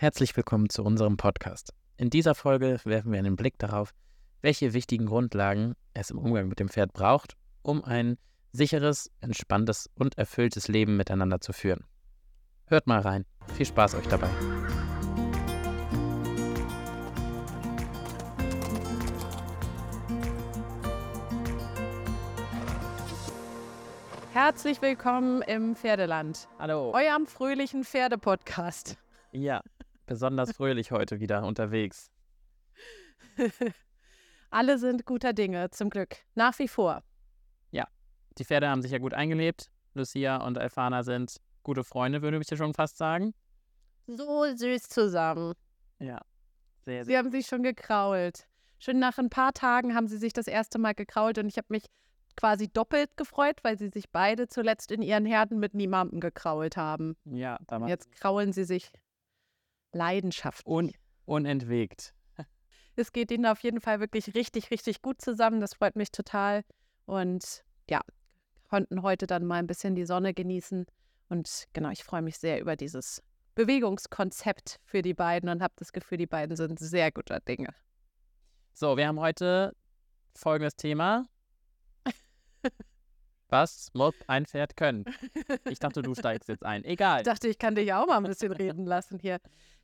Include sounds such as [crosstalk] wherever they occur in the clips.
Herzlich willkommen zu unserem Podcast. In dieser Folge werfen wir einen Blick darauf, welche wichtigen Grundlagen es im Umgang mit dem Pferd braucht, um ein sicheres, entspanntes und erfülltes Leben miteinander zu führen. Hört mal rein. Viel Spaß euch dabei. Herzlich willkommen im Pferdeland, Hallo. eurem fröhlichen Pferdepodcast. Ja, besonders fröhlich heute wieder unterwegs. [laughs] Alle sind guter Dinge, zum Glück. Nach wie vor. Die Pferde haben sich ja gut eingelebt. Lucia und Alfana sind gute Freunde, würde ich schon fast sagen. So süß zusammen. Ja, sehr, Sie sehr. haben sich schon gekrault. Schon nach ein paar Tagen haben sie sich das erste Mal gekrault und ich habe mich quasi doppelt gefreut, weil sie sich beide zuletzt in ihren Herden mit niemandem gekrault haben. Ja, da war Jetzt kraulen sie sich leidenschaftlich. un unentwegt. es geht ihnen auf jeden Fall wirklich richtig, richtig gut zusammen. Das freut mich total. Und ja, konnten heute dann mal ein bisschen die Sonne genießen. Und genau, ich freue mich sehr über dieses Bewegungskonzept für die beiden und habe das Gefühl, die beiden sind sehr guter Dinge. So, wir haben heute folgendes Thema. Was muss ein Pferd können? [laughs] Ich dachte, du steigst jetzt ein. Egal. Ich dachte, ich kann dich auch mal ein bisschen reden lassen hier.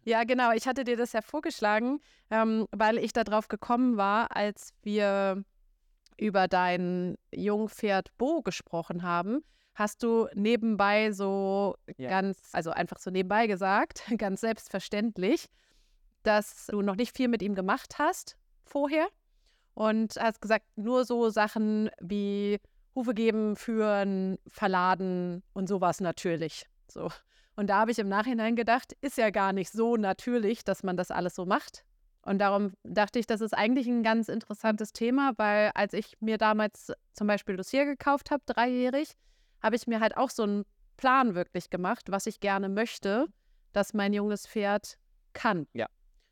Ja, genau. Ich hatte dir das ja vorgeschlagen, ähm, weil ich darauf gekommen war, als wir über dein Jungpferd Bo gesprochen haben. Hast du nebenbei so Ja. ganz, also einfach so nebenbei gesagt, [laughs] ganz selbstverständlich, dass du noch nicht viel mit ihm gemacht hast vorher und hast gesagt, nur so Sachen wie Hufe geben, führen, verladen und sowas natürlich. So. Und da habe ich im Nachhinein gedacht, ist ja gar nicht so natürlich, dass man das alles so macht. Und darum dachte ich, das ist eigentlich ein ganz interessantes Thema, weil als ich mir damals zum Beispiel Lucia gekauft habe, dreijährig, habe ich mir halt auch so einen Plan wirklich gemacht, was ich gerne möchte, dass mein junges Pferd kann. Ja.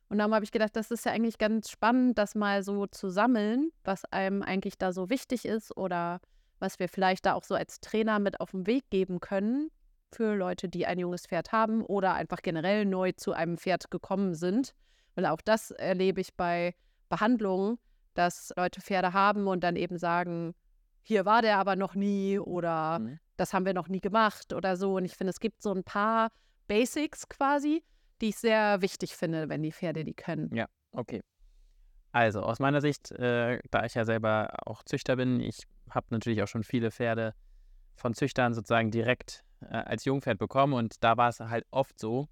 Und darum habe ich gedacht, das ist ja eigentlich ganz spannend, das mal so zu sammeln, was einem eigentlich da so wichtig ist oder was wir vielleicht da auch so als Trainer mit auf den Weg geben können für Leute, die ein junges Pferd haben oder einfach generell neu zu einem Pferd gekommen sind. Weil auch das erlebe ich bei Behandlungen, dass Leute Pferde haben und dann eben sagen, hier war der aber noch nie oder Mhm. das haben wir noch nie gemacht oder so. Und ich finde, es gibt so ein paar Basics quasi, die ich sehr wichtig finde, wenn die Pferde die können. Okay. Also, aus meiner Sicht, äh, da ich ja selber auch Züchter bin, ich habe natürlich auch schon viele Pferde von Züchtern sozusagen direkt äh, als Jungpferd bekommen und da war es halt oft so,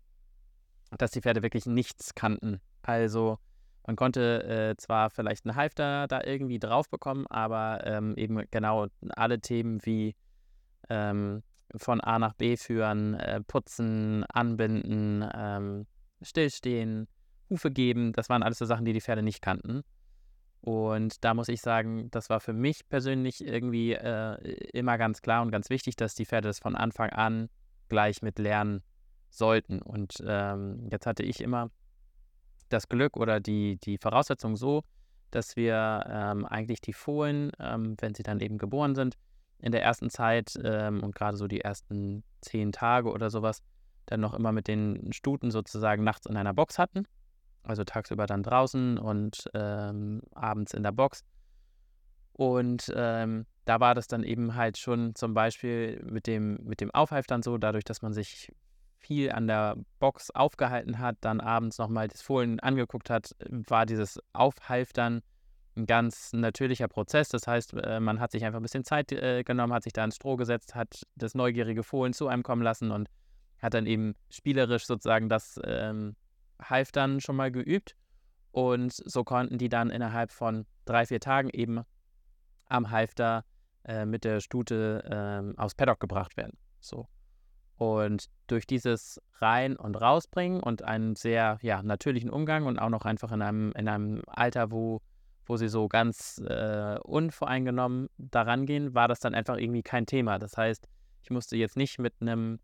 dass die Pferde wirklich nichts kannten. Also, man konnte äh, zwar vielleicht einen Halfter da irgendwie drauf bekommen, aber ähm, eben genau alle Themen wie ähm, von A nach B führen, äh, putzen, anbinden, ähm, stillstehen, Hufe geben, das waren alles so Sachen, die die Pferde nicht kannten. Und da muss ich sagen, das war für mich persönlich irgendwie äh, immer ganz klar und ganz wichtig, dass die Pferde das von Anfang an gleich mit lernen sollten. Und ähm, jetzt hatte ich immer das Glück oder die, die Voraussetzung so, dass wir ähm, eigentlich die Fohlen, ähm, wenn sie dann eben geboren sind, in der ersten Zeit ähm, und gerade so die ersten zehn Tage oder sowas, dann noch immer mit den Stuten sozusagen nachts in einer Box hatten. Also tagsüber dann draußen und ähm, abends in der Box. Und ähm, da war das dann eben halt schon zum Beispiel mit dem, mit dem Aufhalftern so, dadurch, dass man sich viel an der Box aufgehalten hat, dann abends nochmal das Fohlen angeguckt hat, war dieses Aufhalftern ein ganz natürlicher Prozess. Das heißt, äh, man hat sich einfach ein bisschen Zeit äh, genommen, hat sich da ins Stroh gesetzt, hat das neugierige Fohlen zu einem kommen lassen und hat dann eben spielerisch sozusagen das ähm, Halftern schon mal geübt. Und so konnten die dann innerhalb von drei, vier Tagen eben am Halfter äh, mit der Stute ähm, aufs Paddock gebracht werden. So. Und durch dieses Rein- und Rausbringen und einen sehr ja, natürlichen Umgang und auch noch einfach in einem, in einem Alter, wo, wo sie so ganz äh, unvoreingenommen daran gehen, war das dann einfach irgendwie kein Thema. Das heißt, ich musste jetzt nicht mit einem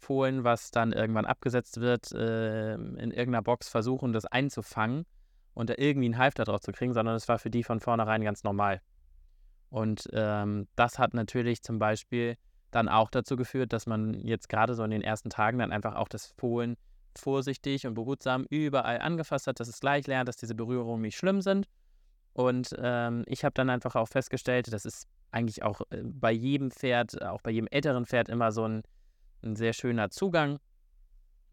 Fohlen, was dann irgendwann abgesetzt wird, äh, in irgendeiner Box versuchen, das einzufangen und da irgendwie einen Halfter drauf zu kriegen, sondern es war für die von vornherein ganz normal. Und ähm, das hat natürlich zum Beispiel dann auch dazu geführt, dass man jetzt gerade so in den ersten Tagen dann einfach auch das Fohlen vorsichtig und behutsam überall angefasst hat, dass es gleich lernt, dass diese Berührungen nicht schlimm sind. Und ähm, ich habe dann einfach auch festgestellt, das ist eigentlich auch äh, bei jedem Pferd, auch bei jedem älteren Pferd immer so ein, ein sehr schöner Zugang,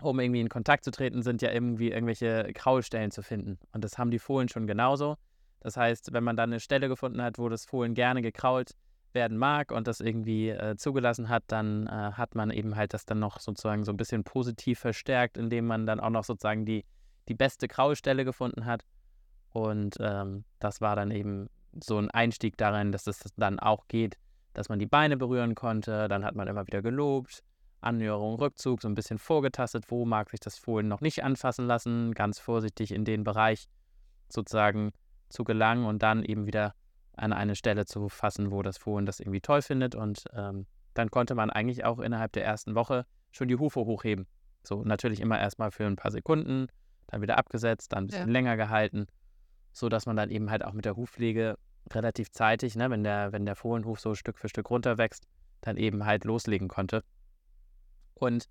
um irgendwie in Kontakt zu treten, sind ja irgendwie irgendwelche Kraulstellen zu finden. Und das haben die Fohlen schon genauso. Das heißt, wenn man dann eine Stelle gefunden hat, wo das Fohlen gerne gekrault werden mag und das irgendwie äh, zugelassen hat, dann äh, hat man eben halt das dann noch sozusagen so ein bisschen positiv verstärkt, indem man dann auch noch sozusagen die, die beste Kraulstelle gefunden hat. Und ähm, das war dann eben so ein Einstieg darin, dass es dann auch geht, dass man die Beine berühren konnte. Dann hat man immer wieder gelobt, Annäherung, Rückzug, so ein bisschen vorgetastet, wo mag sich das Fohlen noch nicht anfassen lassen, ganz vorsichtig in den Bereich sozusagen zu gelangen und dann eben wieder an eine Stelle zu fassen, wo das Fohlen das irgendwie toll findet. Und ähm, dann konnte man eigentlich auch innerhalb der ersten Woche schon die Hufe hochheben. So natürlich immer erstmal für ein paar Sekunden, dann wieder abgesetzt, dann ein bisschen ja. länger gehalten so dass man dann eben halt auch mit der Hufpflege relativ zeitig, ne, wenn der, wenn der Fohlenhuf so Stück für Stück runterwächst, dann eben halt loslegen konnte. Und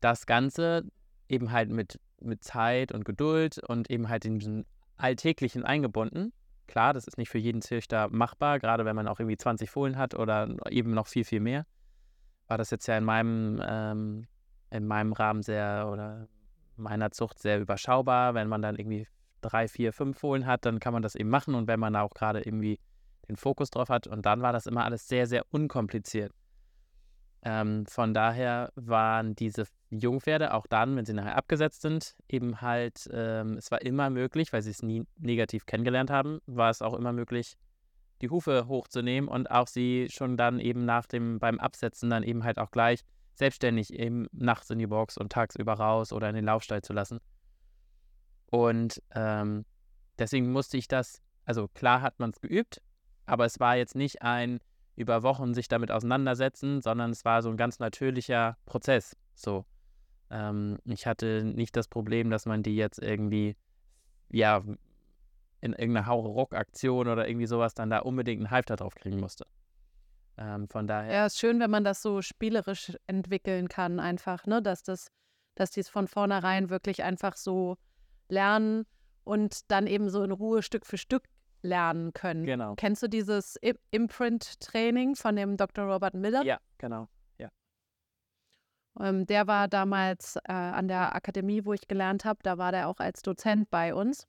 das Ganze eben halt mit, mit Zeit und Geduld und eben halt in diesen Alltäglichen eingebunden. Klar, das ist nicht für jeden Züchter machbar, gerade wenn man auch irgendwie 20 Fohlen hat oder eben noch viel, viel mehr. War das jetzt ja in meinem, ähm, in meinem Rahmen sehr oder meiner Zucht sehr überschaubar, wenn man dann irgendwie drei, vier, fünf Fohlen hat, dann kann man das eben machen und wenn man auch gerade irgendwie den Fokus drauf hat und dann war das immer alles sehr, sehr unkompliziert. Ähm, von daher waren diese Jungpferde auch dann, wenn sie nachher abgesetzt sind, eben halt, ähm, es war immer möglich, weil sie es nie negativ kennengelernt haben, war es auch immer möglich, die Hufe hochzunehmen und auch sie schon dann eben nach dem, beim Absetzen dann eben halt auch gleich selbstständig eben nachts in die Box und tagsüber raus oder in den Laufstall zu lassen. Und ähm, deswegen musste ich das, also klar hat man es geübt, aber es war jetzt nicht ein über Wochen sich damit auseinandersetzen, sondern es war so ein ganz natürlicher Prozess. So. Ähm, ich hatte nicht das Problem, dass man die jetzt irgendwie, ja, in irgendeiner Haure-Rock-Aktion oder irgendwie sowas dann da unbedingt einen Halfter drauf kriegen musste. Ähm, von daher. Ja, ist schön, wenn man das so spielerisch entwickeln kann, einfach, ne, dass das, dass die es von vornherein wirklich einfach so lernen und dann eben so in Ruhe Stück für Stück lernen können. Genau. Kennst du dieses Imprint-Training von dem Dr. Robert Miller? Ja, genau. Ja. Ähm, der war damals äh, an der Akademie, wo ich gelernt habe. Da war der auch als Dozent bei uns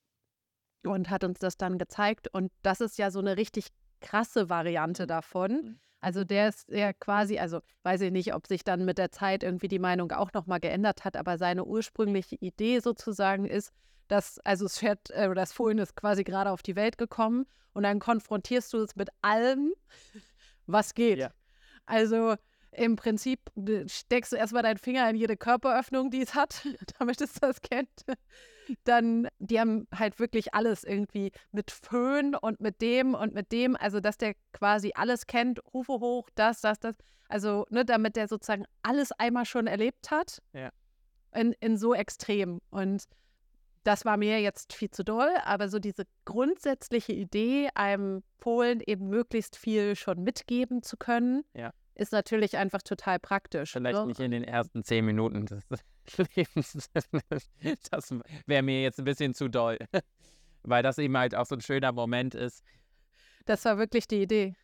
und hat uns das dann gezeigt. Und das ist ja so eine richtig krasse Variante davon. Mhm. Also der ist ja quasi, also weiß ich nicht, ob sich dann mit der Zeit irgendwie die Meinung auch nochmal geändert hat, aber seine ursprüngliche Idee sozusagen ist, dass, also das Pferd äh, oder das Fohlen ist quasi gerade auf die Welt gekommen und dann konfrontierst du es mit allem, was geht. Ja. Also im Prinzip äh, steckst du erstmal deinen Finger in jede Körperöffnung, die es hat, [laughs] damit es das kennt. Dann, die haben halt wirklich alles irgendwie mit Föhn und mit dem und mit dem, also dass der quasi alles kennt, Rufe hoch, das, das, das. Also, ne, damit der sozusagen alles einmal schon erlebt hat. Ja. In, in so extrem. Und das war mir jetzt viel zu doll, aber so diese grundsätzliche Idee, einem Polen eben möglichst viel schon mitgeben zu können, ja. ist natürlich einfach total praktisch. Vielleicht so. nicht in den ersten zehn Minuten des [laughs] Lebens. Das wäre mir jetzt ein bisschen zu doll, [laughs] weil das eben halt auch so ein schöner Moment ist. Das war wirklich die Idee.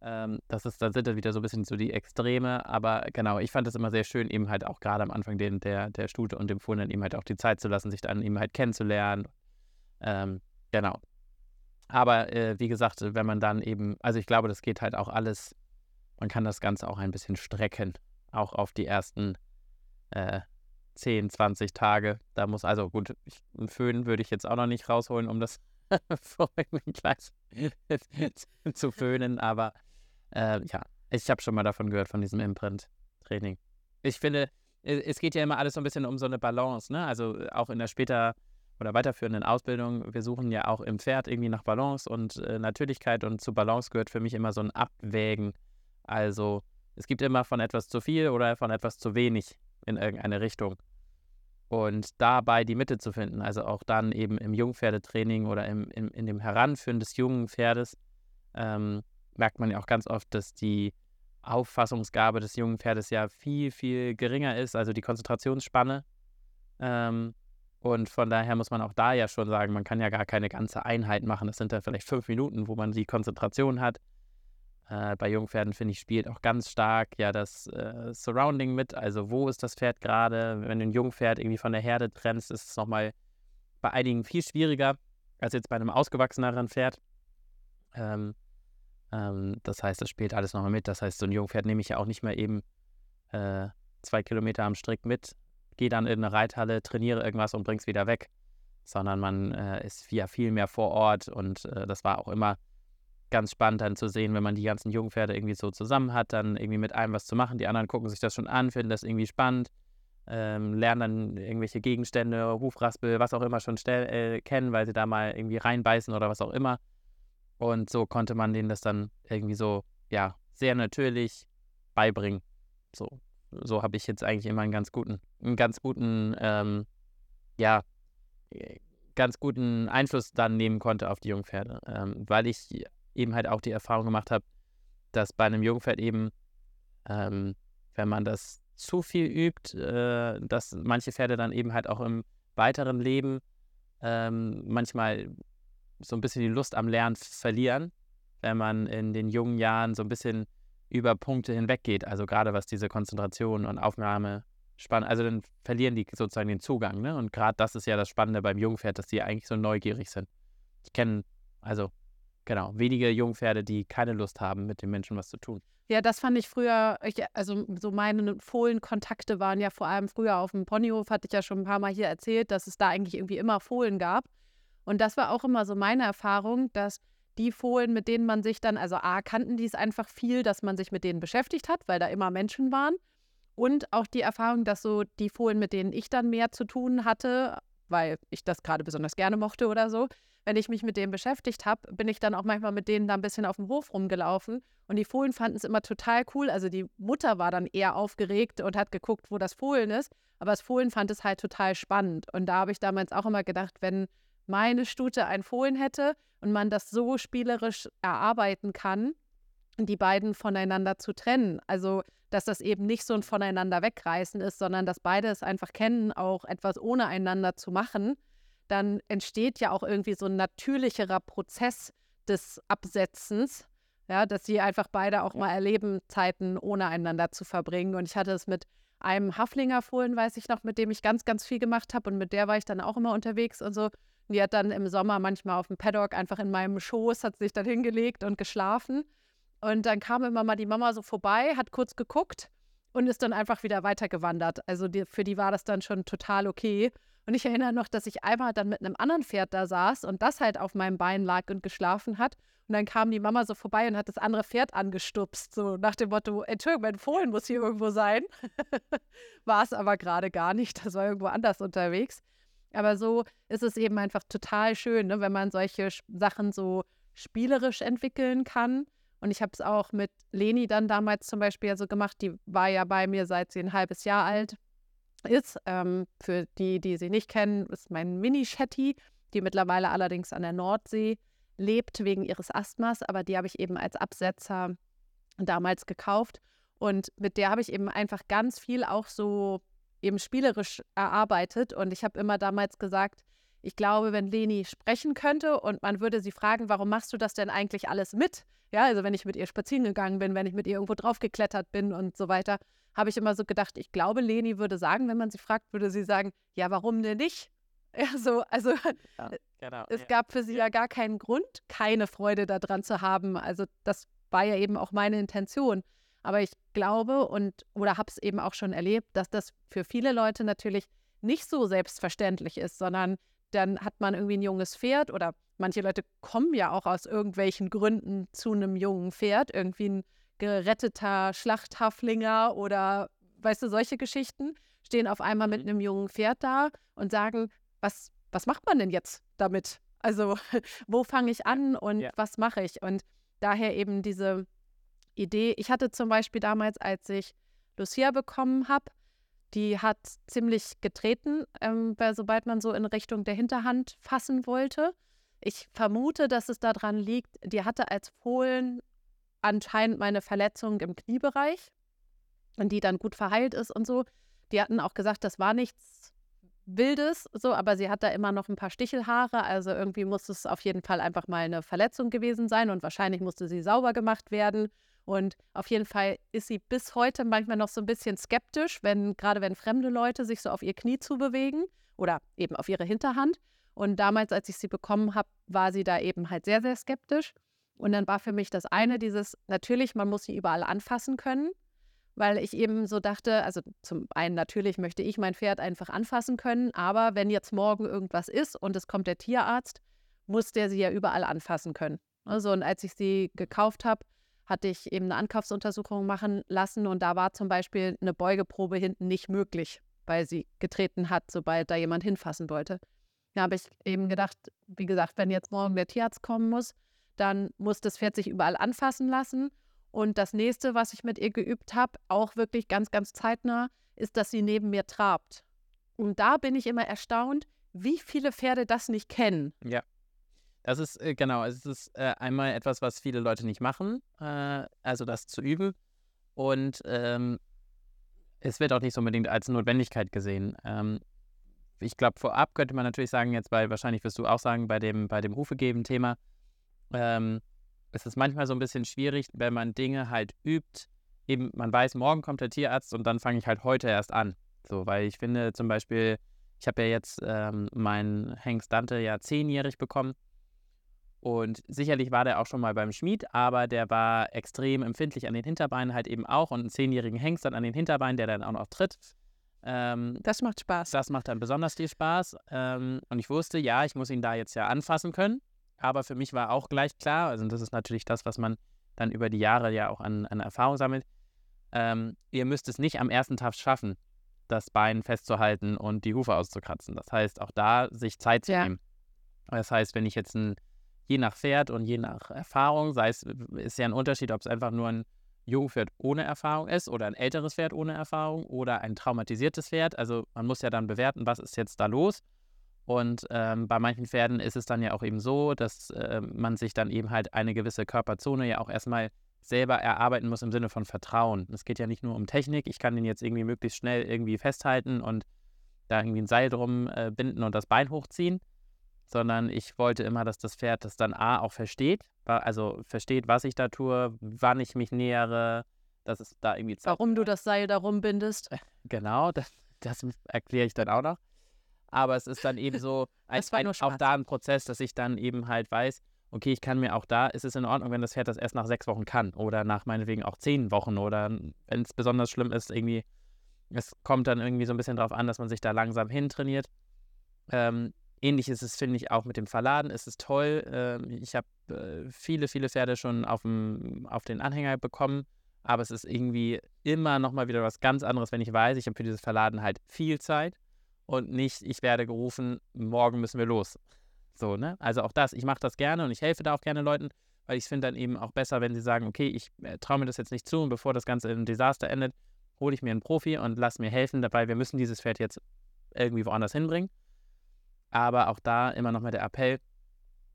Ähm, das ist, dann sind das wieder so ein bisschen so die Extreme, aber genau, ich fand es immer sehr schön, eben halt auch gerade am Anfang den, der, der Studie und dem Fohlen eben halt auch die Zeit zu lassen, sich dann eben halt kennenzulernen. Ähm, genau. Aber äh, wie gesagt, wenn man dann eben, also ich glaube, das geht halt auch alles, man kann das Ganze auch ein bisschen strecken, auch auf die ersten äh, 10, 20 Tage. Da muss, also gut, ich, einen Föhn würde ich jetzt auch noch nicht rausholen, um das [laughs] vorhin gleich [laughs] zu föhnen, aber äh, ja, ich habe schon mal davon gehört, von diesem Imprint-Training. Ich finde, es geht ja immer alles so ein bisschen um so eine Balance, ne? Also äh, auch in der später oder weiterführenden Ausbildung, wir suchen ja auch im Pferd irgendwie nach Balance und äh, Natürlichkeit und zu Balance gehört für mich immer so ein Abwägen. Also es gibt immer von etwas zu viel oder von etwas zu wenig in irgendeine Richtung. Und dabei die Mitte zu finden, also auch dann eben im Jungpferdetraining oder im, im, in dem Heranführen des jungen Pferdes, ähm, merkt man ja auch ganz oft, dass die Auffassungsgabe des jungen Pferdes ja viel, viel geringer ist, also die Konzentrationsspanne. Ähm, und von daher muss man auch da ja schon sagen, man kann ja gar keine ganze Einheit machen. Das sind dann vielleicht fünf Minuten, wo man die Konzentration hat. Äh, bei Jungpferden, finde ich, spielt auch ganz stark ja das äh, Surrounding mit. Also, wo ist das Pferd gerade? Wenn du ein Jungpferd irgendwie von der Herde trennst, ist es nochmal bei einigen viel schwieriger als jetzt bei einem ausgewachseneren Pferd. Ähm, ähm, das heißt, das spielt alles nochmal mit. Das heißt, so ein Jungpferd nehme ich ja auch nicht mehr eben äh, zwei Kilometer am Strick mit, gehe dann in eine Reithalle, trainiere irgendwas und bringe es wieder weg. Sondern man äh, ist ja viel mehr vor Ort und äh, das war auch immer ganz spannend dann zu sehen, wenn man die ganzen Jungpferde irgendwie so zusammen hat, dann irgendwie mit einem was zu machen. Die anderen gucken sich das schon an, finden das irgendwie spannend, ähm, lernen dann irgendwelche Gegenstände, Hufraspel, was auch immer schon äh, kennen, weil sie da mal irgendwie reinbeißen oder was auch immer. Und so konnte man denen das dann irgendwie so, ja, sehr natürlich beibringen. So, so habe ich jetzt eigentlich immer einen ganz guten, einen ganz guten, ähm, ja, ganz guten Einfluss dann nehmen konnte auf die Jungpferde, ähm, weil ich eben halt auch die Erfahrung gemacht habe, dass bei einem Jungpferd eben, ähm, wenn man das zu viel übt, äh, dass manche Pferde dann eben halt auch im weiteren Leben ähm, manchmal so ein bisschen die Lust am Lernen verlieren, wenn man in den jungen Jahren so ein bisschen über Punkte hinweggeht. Also gerade was diese Konzentration und Aufnahme spannend, also dann verlieren die sozusagen den Zugang. Ne? Und gerade das ist ja das Spannende beim Jungpferd, dass die eigentlich so neugierig sind. Ich kenne, also genau, wenige Jungpferde, die keine Lust haben, mit den Menschen was zu tun. Ja, das fand ich früher, ich, also so meine Fohlenkontakte waren ja vor allem früher auf dem Ponyhof, hatte ich ja schon ein paar Mal hier erzählt, dass es da eigentlich irgendwie immer Fohlen gab. Und das war auch immer so meine Erfahrung, dass die Fohlen, mit denen man sich dann, also A, kannten die es einfach viel, dass man sich mit denen beschäftigt hat, weil da immer Menschen waren. Und auch die Erfahrung, dass so die Fohlen, mit denen ich dann mehr zu tun hatte, weil ich das gerade besonders gerne mochte oder so, wenn ich mich mit denen beschäftigt habe, bin ich dann auch manchmal mit denen da ein bisschen auf dem Hof rumgelaufen. Und die Fohlen fanden es immer total cool. Also die Mutter war dann eher aufgeregt und hat geguckt, wo das Fohlen ist. Aber das Fohlen fand es halt total spannend. Und da habe ich damals auch immer gedacht, wenn meine Stute ein Fohlen hätte und man das so spielerisch erarbeiten kann, die beiden voneinander zu trennen. Also, dass das eben nicht so ein voneinander wegreißen ist, sondern dass beide es einfach kennen, auch etwas ohne einander zu machen, dann entsteht ja auch irgendwie so ein natürlicherer Prozess des Absetzens, ja, dass sie einfach beide auch mal erleben, Zeiten ohne einander zu verbringen. Und ich hatte es mit einem Haflinger Fohlen, weiß ich noch, mit dem ich ganz, ganz viel gemacht habe und mit der war ich dann auch immer unterwegs und so. Die hat dann im Sommer manchmal auf dem Paddock einfach in meinem Schoß, hat sich dann hingelegt und geschlafen. Und dann kam immer mal die Mama so vorbei, hat kurz geguckt und ist dann einfach wieder weitergewandert. Also die, für die war das dann schon total okay. Und ich erinnere noch, dass ich einmal dann mit einem anderen Pferd da saß und das halt auf meinem Bein lag und geschlafen hat. Und dann kam die Mama so vorbei und hat das andere Pferd angestupst, so nach dem Motto, Entschuldigung, mein Fohlen muss hier irgendwo sein. [laughs] war es aber gerade gar nicht, das war irgendwo anders unterwegs. Aber so ist es eben einfach total schön, ne, wenn man solche Sachen so spielerisch entwickeln kann. Und ich habe es auch mit Leni dann damals zum Beispiel so gemacht. Die war ja bei mir seit sie ein halbes Jahr alt ist. Ähm, für die, die sie nicht kennen, ist mein Mini-Shetty, die mittlerweile allerdings an der Nordsee lebt wegen ihres Asthmas. Aber die habe ich eben als Absetzer damals gekauft. Und mit der habe ich eben einfach ganz viel auch so eben spielerisch erarbeitet. Und ich habe immer damals gesagt, ich glaube, wenn Leni sprechen könnte und man würde sie fragen, warum machst du das denn eigentlich alles mit? Ja, also wenn ich mit ihr spazieren gegangen bin, wenn ich mit ihr irgendwo draufgeklettert bin und so weiter, habe ich immer so gedacht, ich glaube, Leni würde sagen, wenn man sie fragt, würde sie sagen, ja, warum denn nicht? [laughs] Ja, so, also ja, genau, es ja. gab für sie ja gar keinen Grund, keine Freude daran zu haben. Also das war ja eben auch meine Intention. Aber ich glaube und oder habe es eben auch schon erlebt, dass das für viele Leute natürlich nicht so selbstverständlich ist, sondern dann hat man irgendwie ein junges Pferd oder manche Leute kommen ja auch aus irgendwelchen Gründen zu einem jungen Pferd, irgendwie ein geretteter Schlachthaflinger oder weißt du, solche Geschichten, stehen auf einmal mit mhm. einem jungen Pferd da und sagen, was, was macht man denn jetzt damit? Also, [laughs] wo fange ich an und ja. was mache ich? Und daher eben diese Idee. Ich hatte zum Beispiel damals, als ich Lucia bekommen habe, die hat ziemlich getreten, ähm, sobald man so in Richtung der Hinterhand fassen wollte. Ich vermute, dass es daran liegt, die hatte als Fohlen anscheinend meine Verletzung im Kniebereich und die dann gut verheilt ist und so. Die hatten auch gesagt, das war nichts Wildes, so, aber sie hat da immer noch ein paar Stichelhaare, also irgendwie muss es auf jeden Fall einfach mal eine Verletzung gewesen sein und wahrscheinlich musste sie sauber gemacht werden. Und auf jeden Fall ist sie bis heute manchmal noch so ein bisschen skeptisch, wenn, gerade wenn fremde Leute sich so auf ihr Knie zubewegen oder eben auf ihre Hinterhand. Und damals, als ich sie bekommen habe, war sie da eben halt sehr, sehr skeptisch. Und dann war für mich das eine, dieses, natürlich, man muss sie überall anfassen können, weil ich eben so dachte, also zum einen natürlich möchte ich mein Pferd einfach anfassen können, aber wenn jetzt morgen irgendwas ist und es kommt der Tierarzt, muss der sie ja überall anfassen können. Also und als ich sie gekauft habe, hatte ich eben eine Ankaufsuntersuchung machen lassen und da war zum Beispiel eine Beugeprobe hinten nicht möglich, weil sie getreten hat, sobald da jemand hinfassen wollte. Da habe ich eben gedacht, wie gesagt, wenn jetzt morgen der Tierarzt kommen muss, dann muss das Pferd sich überall anfassen lassen. Und das nächste, was ich mit ihr geübt habe, auch wirklich ganz, ganz zeitnah, ist, dass sie neben mir trabt. Und da bin ich immer erstaunt, wie viele Pferde das nicht kennen. Ja. Das ist, äh, genau, es ist äh, einmal etwas, was viele Leute nicht machen, äh, also das zu üben. Und ähm, es wird auch nicht so unbedingt als Notwendigkeit gesehen. Ähm, ich glaube, vorab könnte man natürlich sagen, jetzt bei, wahrscheinlich wirst du auch sagen, bei dem, bei dem Rufegeben-Thema, ähm, es ist manchmal so ein bisschen schwierig, wenn man Dinge halt übt. Eben, man weiß, morgen kommt der Tierarzt und dann fange ich halt heute erst an. So, weil ich finde zum Beispiel, ich habe ja jetzt ähm, meinen Hengst Dante ja zehnjährig bekommen und sicherlich war der auch schon mal beim Schmied, aber der war extrem empfindlich an den Hinterbeinen halt eben auch und einen zehnjährigen Hengst dann an den Hinterbeinen, der dann auch noch tritt. Ähm, das macht Spaß. Das macht dann besonders viel Spaß. Ähm, und ich wusste, ja, ich muss ihn da jetzt ja anfassen können. Aber für mich war auch gleich klar, also das ist natürlich das, was man dann über die Jahre ja auch an, an Erfahrung sammelt. Ähm, ihr müsst es nicht am ersten Tag schaffen, das Bein festzuhalten und die Hufe auszukratzen. Das heißt, auch da sich Zeit zu ja. nehmen. Das heißt, wenn ich jetzt ein je nach Pferd und je nach Erfahrung, sei es, ist ja ein Unterschied, ob es einfach nur ein Jungpferd ohne Erfahrung ist oder ein älteres Pferd ohne Erfahrung oder ein traumatisiertes Pferd. Also man muss ja dann bewerten, was ist jetzt da los. Und ähm, bei manchen Pferden ist es dann ja auch eben so, dass äh, man sich dann eben halt eine gewisse Körperzone ja auch erstmal selber erarbeiten muss im Sinne von Vertrauen. Es geht ja nicht nur um Technik, ich kann den jetzt irgendwie möglichst schnell irgendwie festhalten und da irgendwie ein Seil drum äh, binden und das Bein hochziehen, sondern ich wollte immer, dass das Pferd das dann A auch versteht, also versteht, was ich da tue, wann ich mich nähere, dass es da irgendwie Zeit Warum du das Seil darum bindest. Genau, das, das erkläre ich dann auch noch. Aber es ist dann eben so ein, ein, auch da ein Prozess, dass ich dann eben halt weiß, okay, ich kann mir auch da, ist es in Ordnung, wenn das Pferd das erst nach sechs Wochen kann oder nach meinetwegen auch zehn Wochen oder wenn es besonders schlimm ist, irgendwie, es kommt dann irgendwie so ein bisschen darauf an, dass man sich da langsam hintrainiert. Ähm, Ähnlich ist es, finde ich, auch mit dem Verladen. Es ist toll. Ähm, ich habe äh, viele, viele Pferde schon auf, dem, auf den Anhänger bekommen, aber es ist irgendwie immer nochmal wieder was ganz anderes, wenn ich weiß, ich habe für dieses Verladen halt viel Zeit und nicht, ich werde gerufen, morgen müssen wir los. So, ne? Also auch das, ich mache das gerne und ich helfe da auch gerne Leuten, weil ich finde dann eben auch besser, wenn sie sagen, okay, ich äh, traue mir das jetzt nicht zu und bevor das Ganze in Desaster endet, hole ich mir einen Profi und lass mir helfen dabei, wir müssen dieses Pferd jetzt irgendwie woanders hinbringen. Aber auch da immer noch mal der Appell.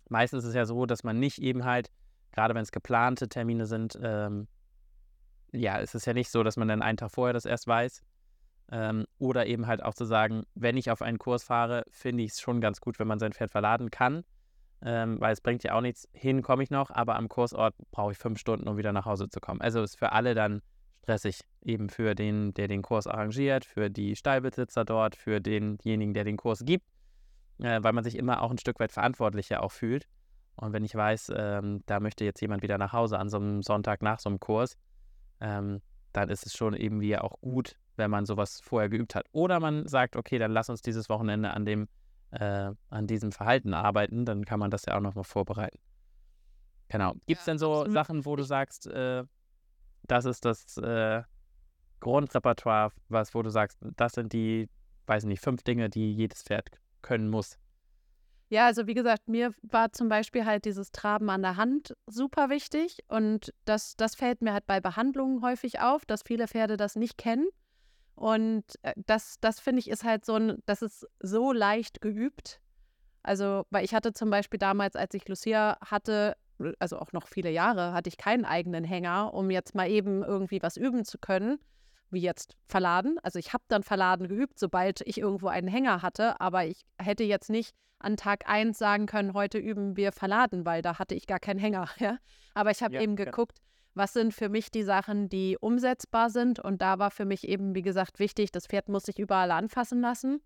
Meistens ist es ja so, dass man nicht eben halt, gerade wenn es geplante Termine sind, ähm, ja, es ist ja nicht so, dass man dann einen Tag vorher das erst weiß. Ähm, oder eben halt auch zu sagen, wenn ich auf einen Kurs fahre, finde ich es schon ganz gut, wenn man sein Pferd verladen kann. Ähm, weil es bringt ja auch nichts. Hin komme ich noch, aber am Kursort brauche ich fünf Stunden, um wieder nach Hause zu kommen. Also ist für alle dann stressig. Eben für den, der den Kurs arrangiert, für die Stallbesitzer dort, für denjenigen, der den Kurs gibt äh, weil man sich immer auch ein Stück weit verantwortlicher auch fühlt. Und wenn ich weiß, ähm, da möchte jetzt jemand wieder nach Hause an so einem Sonntag nach so einem Kurs, ähm, dann ist es schon irgendwie auch gut, wenn man sowas vorher geübt hat. Oder man sagt, okay, dann lass uns dieses Wochenende an dem, äh, an diesem Verhalten arbeiten, dann kann man das ja auch nochmal vorbereiten. Genau. Gibt es ja, denn so absolut. Sachen, wo du sagst, äh, das ist das äh, Grundrepertoire, was, wo du sagst, das sind die, weiß nicht, fünf Dinge, die jedes Pferd können muss. Ja, also wie gesagt, mir war zum Beispiel halt dieses Traben an der Hand super wichtig und das, das fällt mir halt bei Behandlungen häufig auf, dass viele Pferde das nicht kennen. Und äh, das, das finde ich ist halt so ein, das ist so leicht geübt. Also, weil ich hatte zum Beispiel damals, als ich Lucia hatte, also auch noch viele Jahre, hatte ich keinen eigenen Hänger, um jetzt mal eben irgendwie was üben zu können wie jetzt Verladen. Also ich habe dann Verladen geübt, sobald ich irgendwo einen Hänger hatte, aber ich hätte jetzt nicht an Tag 1 sagen können, heute üben wir Verladen, weil da hatte ich gar keinen Hänger. [laughs] Ja? Aber ich habe ja, eben geguckt, was sind für mich die Sachen, die umsetzbar sind. Und da war für mich eben, wie gesagt, wichtig, das Pferd muss sich überall anfassen lassen,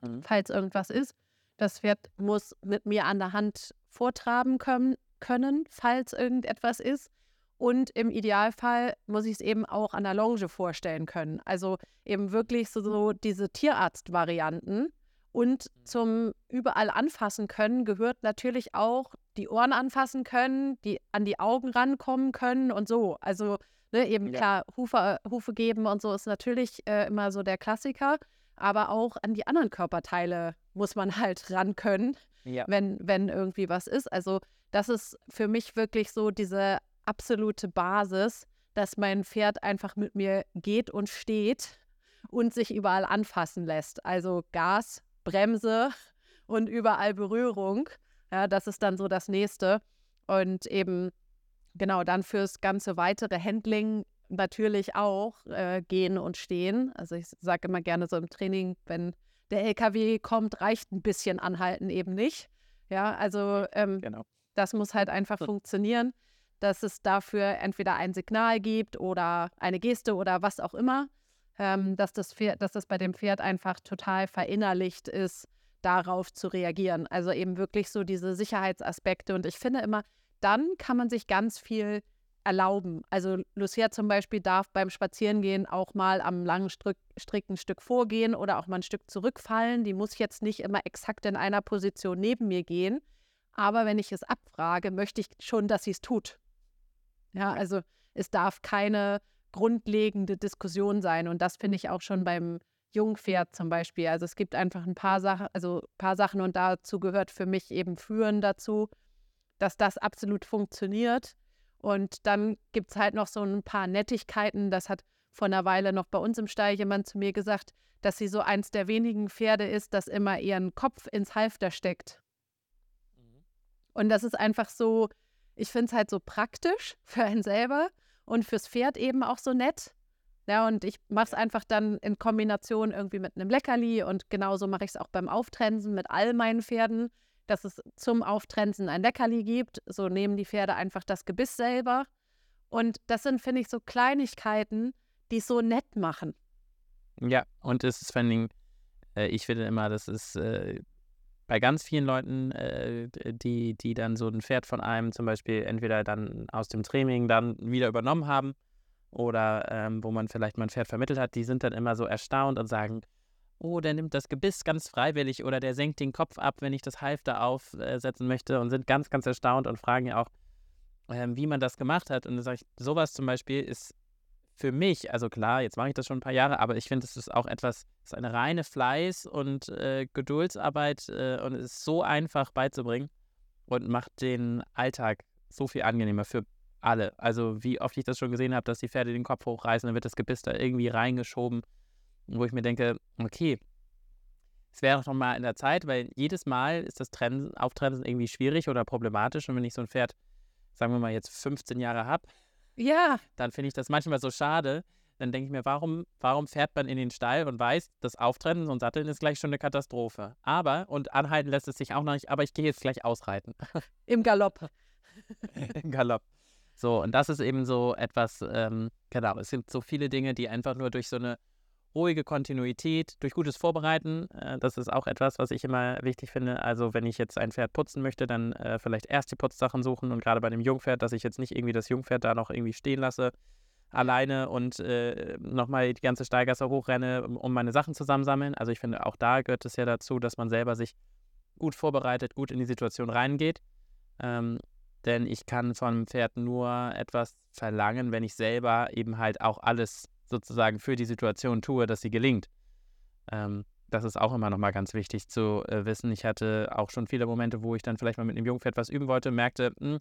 mhm. falls irgendwas ist. Das Pferd muss mit mir an der Hand vortraben können, können, falls irgendetwas ist. Und im Idealfall muss ich es eben auch an der Longe vorstellen können. Also eben wirklich so, so diese Tierarzt-Varianten. Und mhm. zum überall anfassen können gehört natürlich auch die Ohren anfassen können, die an die Augen rankommen können und so. Also ne, eben ja. klar, Hufe, Hufe geben und so ist natürlich äh, immer so der Klassiker. Aber auch an die anderen Körperteile muss man [laughs] halt ran können, ja. wenn, wenn irgendwie was ist. Also das ist für mich wirklich so diese absolute Basis, dass mein Pferd einfach mit mir geht und steht und sich überall anfassen lässt. Also Gas, Bremse [laughs] und überall Berührung. Ja, das ist dann so das nächste. Und eben genau dann fürs ganze weitere Handling natürlich auch äh, gehen und stehen. Also ich sage immer gerne so im Training, wenn der LKW kommt, reicht ein bisschen anhalten eben nicht. Ja, also ähm, genau. das muss halt einfach so. funktionieren dass es dafür entweder ein Signal gibt oder eine Geste oder was auch immer, ähm, dass, das Pferd, dass das bei dem Pferd einfach total verinnerlicht ist, darauf zu reagieren. Also eben wirklich so diese Sicherheitsaspekte. Und ich finde immer, dann kann man sich ganz viel erlauben. Also Lucia zum Beispiel darf beim Spazierengehen auch mal am langen Strick, Strick ein Stück vorgehen oder auch mal ein Stück zurückfallen. Die muss jetzt nicht immer exakt in einer Position neben mir gehen. Aber wenn ich es abfrage, möchte ich schon, dass sie es tut. Ja, also es darf keine grundlegende Diskussion sein. Und das finde ich auch schon beim Jungpferd zum Beispiel. Also es gibt einfach ein paar Sachen, also ein paar Sachen und dazu gehört für mich eben Führen dazu, dass das absolut funktioniert. Und dann gibt es halt noch so ein paar Nettigkeiten. Das hat vor einer Weile noch bei uns im Stall jemand zu mir gesagt, dass sie so eins der wenigen Pferde ist, das immer ihren Kopf ins Halfter steckt. Mhm. Und das ist einfach so, ich finde es halt so praktisch [laughs] für einen selber und fürs Pferd eben auch so nett. Ja, und ich mache es einfach dann in Kombination irgendwie mit einem Leckerli und genauso mache ich es auch beim Auftrensen mit all meinen Pferden, dass es zum Auftrensen ein Leckerli gibt. So nehmen die Pferde einfach das Gebiss selber. Und das sind, finde ich, so Kleinigkeiten, die es so nett machen. Ja, und es ist vor allen Dingen, äh, ich finde immer, das ist äh, bei ganz vielen Leuten, äh, die, die dann so ein Pferd von einem zum Beispiel entweder dann aus dem Training dann wieder übernommen haben oder ähm, wo man vielleicht mal ein Pferd vermittelt hat, die sind dann immer so erstaunt und sagen, oh, der nimmt das Gebiss ganz freiwillig oder der senkt den Kopf ab, wenn ich das Halfter aufsetzen möchte und sind ganz, ganz erstaunt und fragen ja auch, ähm, wie man das gemacht hat. Und dann sage ich, sowas zum Beispiel ist für mich, also klar, jetzt mache ich das schon ein paar Jahre, aber ich finde, es ist auch etwas, es ist eine reine Fleiß- und äh, Geduldsarbeit äh, und es ist so einfach beizubringen und macht den Alltag so viel angenehmer für alle. Also wie oft ich das schon gesehen habe, dass die Pferde den Kopf hochreißen, dann wird das Gebiss da irgendwie reingeschoben, wo ich mir denke, okay, es wäre doch mal in der Zeit, weil jedes Mal ist das Trennen, Auftrennen irgendwie schwierig oder problematisch und wenn ich so ein Pferd, sagen wir mal jetzt 15 Jahre habe, ja. Dann finde ich das manchmal so schade. Dann denke ich mir, warum, warum fährt man in den Stall und weiß, das Auftrennen und Satteln ist gleich schon eine Katastrophe. Aber, und anhalten lässt es sich auch noch nicht, aber ich gehe jetzt gleich ausreiten. [laughs] Im Galopp. [laughs] Im Galopp. So, und das ist eben so etwas, ähm, genau, es sind so viele Dinge, die einfach nur durch so eine ruhige Kontinuität, durch gutes Vorbereiten. Äh, das ist auch etwas, was ich immer wichtig finde. Also wenn ich jetzt ein Pferd putzen möchte, dann äh, vielleicht erst die Putzsachen suchen und gerade bei dem Jungpferd, dass ich jetzt nicht irgendwie das Jungpferd da noch irgendwie stehen lasse alleine und äh, nochmal die ganze Steigasse hochrenne, um meine Sachen zusammensammeln. Also ich finde, auch da gehört es ja dazu, dass man selber sich gut vorbereitet, gut in die Situation reingeht. Ähm, denn ich kann vom Pferd nur etwas verlangen, wenn ich selber eben halt auch alles sozusagen für die Situation tue, dass sie gelingt. Ähm, das ist auch immer nochmal ganz wichtig zu äh, wissen. Ich hatte auch schon viele Momente, wo ich dann vielleicht mal mit einem Jungpferd was üben wollte, merkte, mh, hm,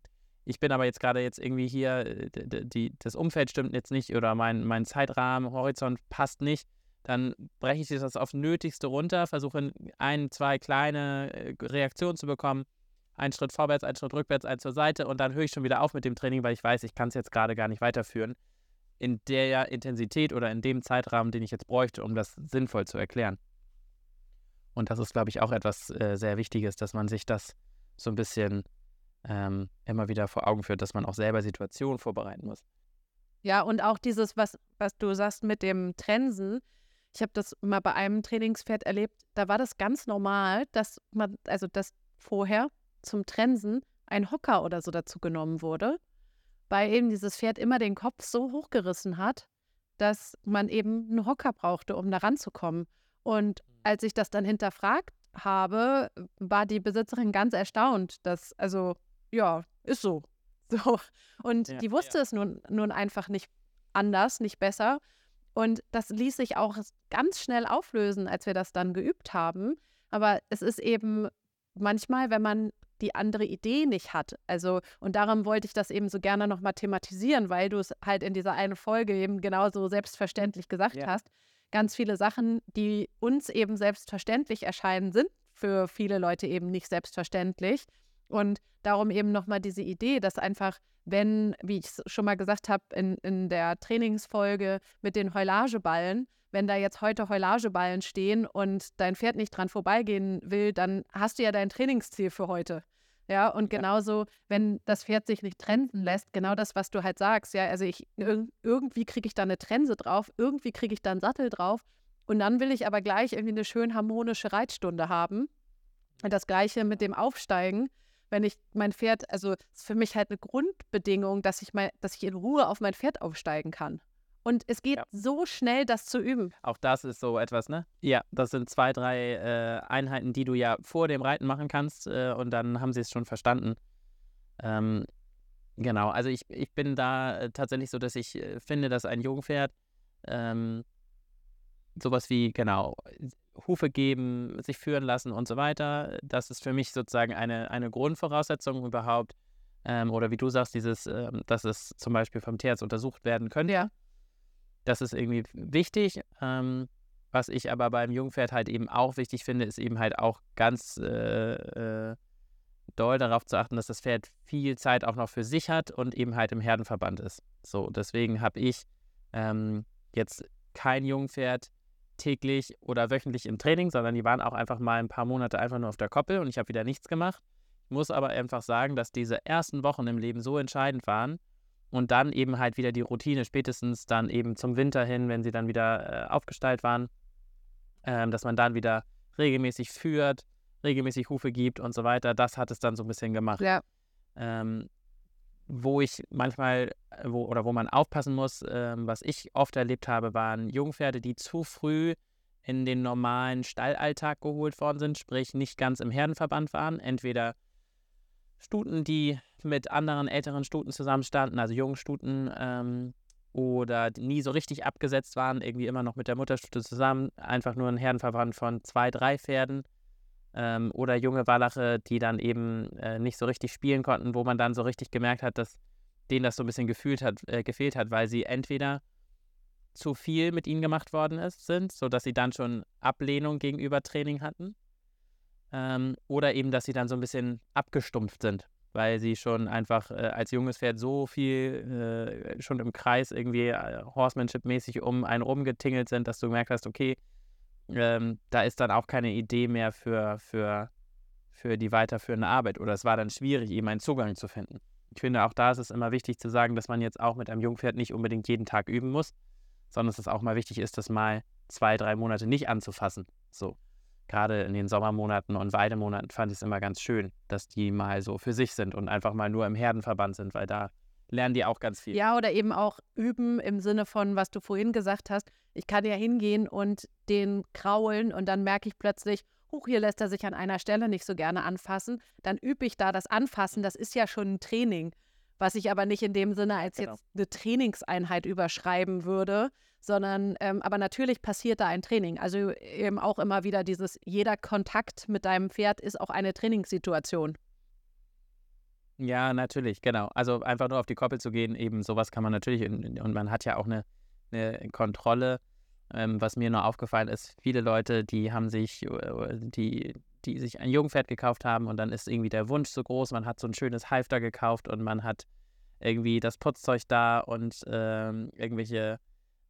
ich bin aber jetzt gerade jetzt irgendwie hier, äh, die, das Umfeld stimmt jetzt nicht oder mein, mein Zeitrahmen, Horizont passt nicht. Dann breche ich das aufs Nötigste runter, versuche ein, zwei kleine äh, Reaktionen zu bekommen. Einen Schritt vorwärts, einen Schritt rückwärts, einen zur Seite und dann höre ich schon wieder auf mit dem Training, weil ich weiß, ich kann es jetzt gerade gar nicht weiterführen in der Intensität oder in dem Zeitrahmen, den ich jetzt bräuchte, um das sinnvoll zu erklären. Und das ist, glaube ich, auch etwas äh, sehr Wichtiges, dass man sich das so ein bisschen ähm, immer wieder vor Augen führt, dass man auch selber Situationen vorbereiten muss. Ja, und auch dieses, was, was du sagst mit dem Trensen. Ich habe das mal bei einem Trainingspferd erlebt, da war das ganz normal, dass man, also dass vorher zum Trensen ein Hocker oder so dazu genommen wurde, weil eben dieses Pferd immer den Kopf so hochgerissen hat, dass man eben einen Hocker brauchte, um da ranzukommen. Und mhm. als ich das dann hinterfragt habe, war die Besitzerin ganz erstaunt, dass, also, ja, ist so. [laughs] So. Und ja, die wusste ja. es nun, nun einfach nicht anders, nicht besser. Und das ließ sich auch ganz schnell auflösen, als wir das dann geübt haben. Aber es ist eben manchmal, wenn man die andere Idee nicht hat. Also, und darum wollte ich das eben so gerne nochmal thematisieren, weil du es halt in dieser einen Folge eben genauso selbstverständlich gesagt ja. hast. Ganz viele Sachen, die uns eben selbstverständlich erscheinen, sind für viele Leute eben nicht selbstverständlich. Und darum eben nochmal diese Idee, dass einfach, wenn, wie ich es schon mal gesagt habe, in, in der Trainingsfolge mit den Heulageballen, wenn da jetzt heute Heulageballen stehen und dein Pferd nicht dran vorbeigehen will, dann hast du ja dein Trainingsziel für heute. Ja, und genauso, wenn das Pferd sich nicht trensen lässt, genau das, was du halt sagst, ja, also ich, irgendwie kriege ich da eine Trense drauf, irgendwie kriege ich da einen Sattel drauf und dann will ich aber gleich irgendwie eine schön harmonische Reitstunde haben. Und das Gleiche mit dem Aufsteigen wenn ich mein Pferd, also ist für mich halt eine Grundbedingung, dass ich mal, dass ich in Ruhe auf mein Pferd aufsteigen kann. Und es geht ja. so schnell, das zu üben. Auch das ist so etwas, ne? Ja, das sind zwei, drei äh, Einheiten, die du ja vor dem Reiten machen kannst äh, und dann haben sie es schon verstanden. Ähm, genau, also ich, ich bin da äh, tatsächlich so, dass ich äh, finde, dass ein Jungpferd ähm, sowas wie, genau, Hufe geben, sich führen lassen und so weiter. Das ist für mich sozusagen eine, eine Grundvoraussetzung überhaupt. Ähm, oder wie du sagst, dieses, ähm, dass es zum Beispiel vom Tierarzt untersucht werden könnte. Ja. Das ist irgendwie wichtig. Ähm, was ich aber beim Jungpferd halt eben auch wichtig finde, ist eben halt auch ganz äh, äh, doll darauf zu achten, dass das Pferd viel Zeit auch noch für sich hat und eben halt im Herdenverband ist. So, deswegen habe ich ähm, jetzt kein Jungpferd, täglich oder wöchentlich im Training, sondern die waren auch einfach mal ein paar Monate einfach nur auf der Koppel und ich habe wieder nichts gemacht. Ich muss aber einfach sagen, dass diese ersten Wochen im Leben so entscheidend waren und dann eben halt wieder die Routine, spätestens dann eben zum Winter hin, wenn sie dann wieder äh, aufgestellt waren, ähm, dass man dann wieder regelmäßig führt, regelmäßig Hufe gibt und so weiter. Das hat es dann so ein bisschen gemacht. Ja. Ähm, wo ich manchmal, äh, wo, oder wo man aufpassen muss, ähm, was ich oft erlebt habe, waren Jungpferde, die zu früh in den normalen Stallalltag geholt worden sind, sprich nicht ganz im Herdenverband waren. Entweder Stuten, die mit anderen älteren Stuten zusammenstanden, also jungen Stuten, ähm, oder nie so richtig abgesetzt waren, irgendwie immer noch mit der Mutterstute zusammen, einfach nur ein Herdenverband von zwei, drei Pferden ähm, oder junge Wallache, die dann eben äh, nicht so richtig spielen konnten, wo man dann so richtig gemerkt hat, dass denen das so ein bisschen gefühlt hat, äh, gefehlt hat, weil sie entweder zu viel mit ihnen gemacht worden ist, sind, sodass sie dann schon Ablehnung gegenüber Training hatten. Ähm, oder eben, dass sie dann so ein bisschen abgestumpft sind, weil sie schon einfach äh, als junges Pferd so viel äh, schon im Kreis irgendwie äh, Horsemanship-mäßig um einen rumgetingelt sind, dass du gemerkt hast, okay, ähm, da ist dann auch keine Idee mehr für, für, für die weiterführende Arbeit oder es war dann schwierig, ihm einen Zugang zu finden. Ich finde, auch da ist es immer wichtig zu sagen, dass man jetzt auch mit einem Jungpferd nicht unbedingt jeden Tag üben muss, sondern dass es auch mal wichtig ist, das mal zwei, drei Monate nicht anzufassen. So. Gerade in den Sommermonaten und Weidemonaten fand ich es immer ganz schön, dass die mal so für sich sind und einfach mal nur im Herdenverband sind, weil da lernen die auch ganz viel. Ja, oder eben auch üben im Sinne von, was du vorhin gesagt hast. Ich kann ja hingehen und den kraulen und dann merke ich plötzlich, huch, hier lässt er sich an einer Stelle nicht so gerne anfassen. Dann übe ich da das Anfassen. Das ist ja schon ein Training, was ich aber nicht in dem Sinne als genau. jetzt eine Trainingseinheit überschreiben würde, sondern ähm, aber natürlich passiert da ein Training. Also eben auch immer wieder dieses, jeder Kontakt mit deinem Pferd ist auch eine Trainingssituation. Ja, natürlich, genau. Also einfach nur auf die Koppel zu gehen, eben sowas kann man natürlich und, und man hat ja auch eine, eine Kontrolle. Ähm, was mir nur aufgefallen ist, viele Leute, die haben sich, äh, die, die sich ein Jungpferd gekauft haben und dann ist irgendwie der Wunsch so groß, man hat so ein schönes Halfter gekauft und man hat irgendwie das Putzzeug da und ähm, irgendwelche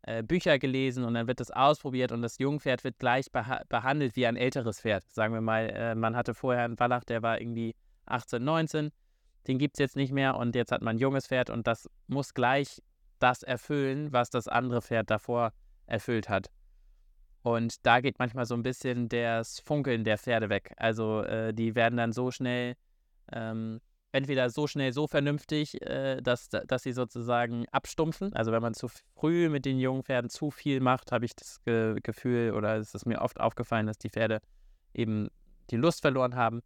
äh, Bücher gelesen und dann wird das ausprobiert und das Jungpferd wird gleich beha behandelt wie ein älteres Pferd. Sagen wir mal, äh, man hatte vorher einen Wallach, der war irgendwie 18, 19, den gibt es jetzt nicht mehr und jetzt hat man ein junges Pferd und das muss gleich das erfüllen, was das andere Pferd davor erfüllt hat. Und da geht manchmal so ein bisschen das Funkeln der Pferde weg. Also äh, die werden dann so schnell ähm, entweder so schnell, so vernünftig, äh, dass, dass sie sozusagen abstumpfen. Also wenn man zu früh mit den jungen Pferden zu viel macht, habe ich das Ge Gefühl oder es ist mir oft aufgefallen, dass die Pferde eben die Lust verloren haben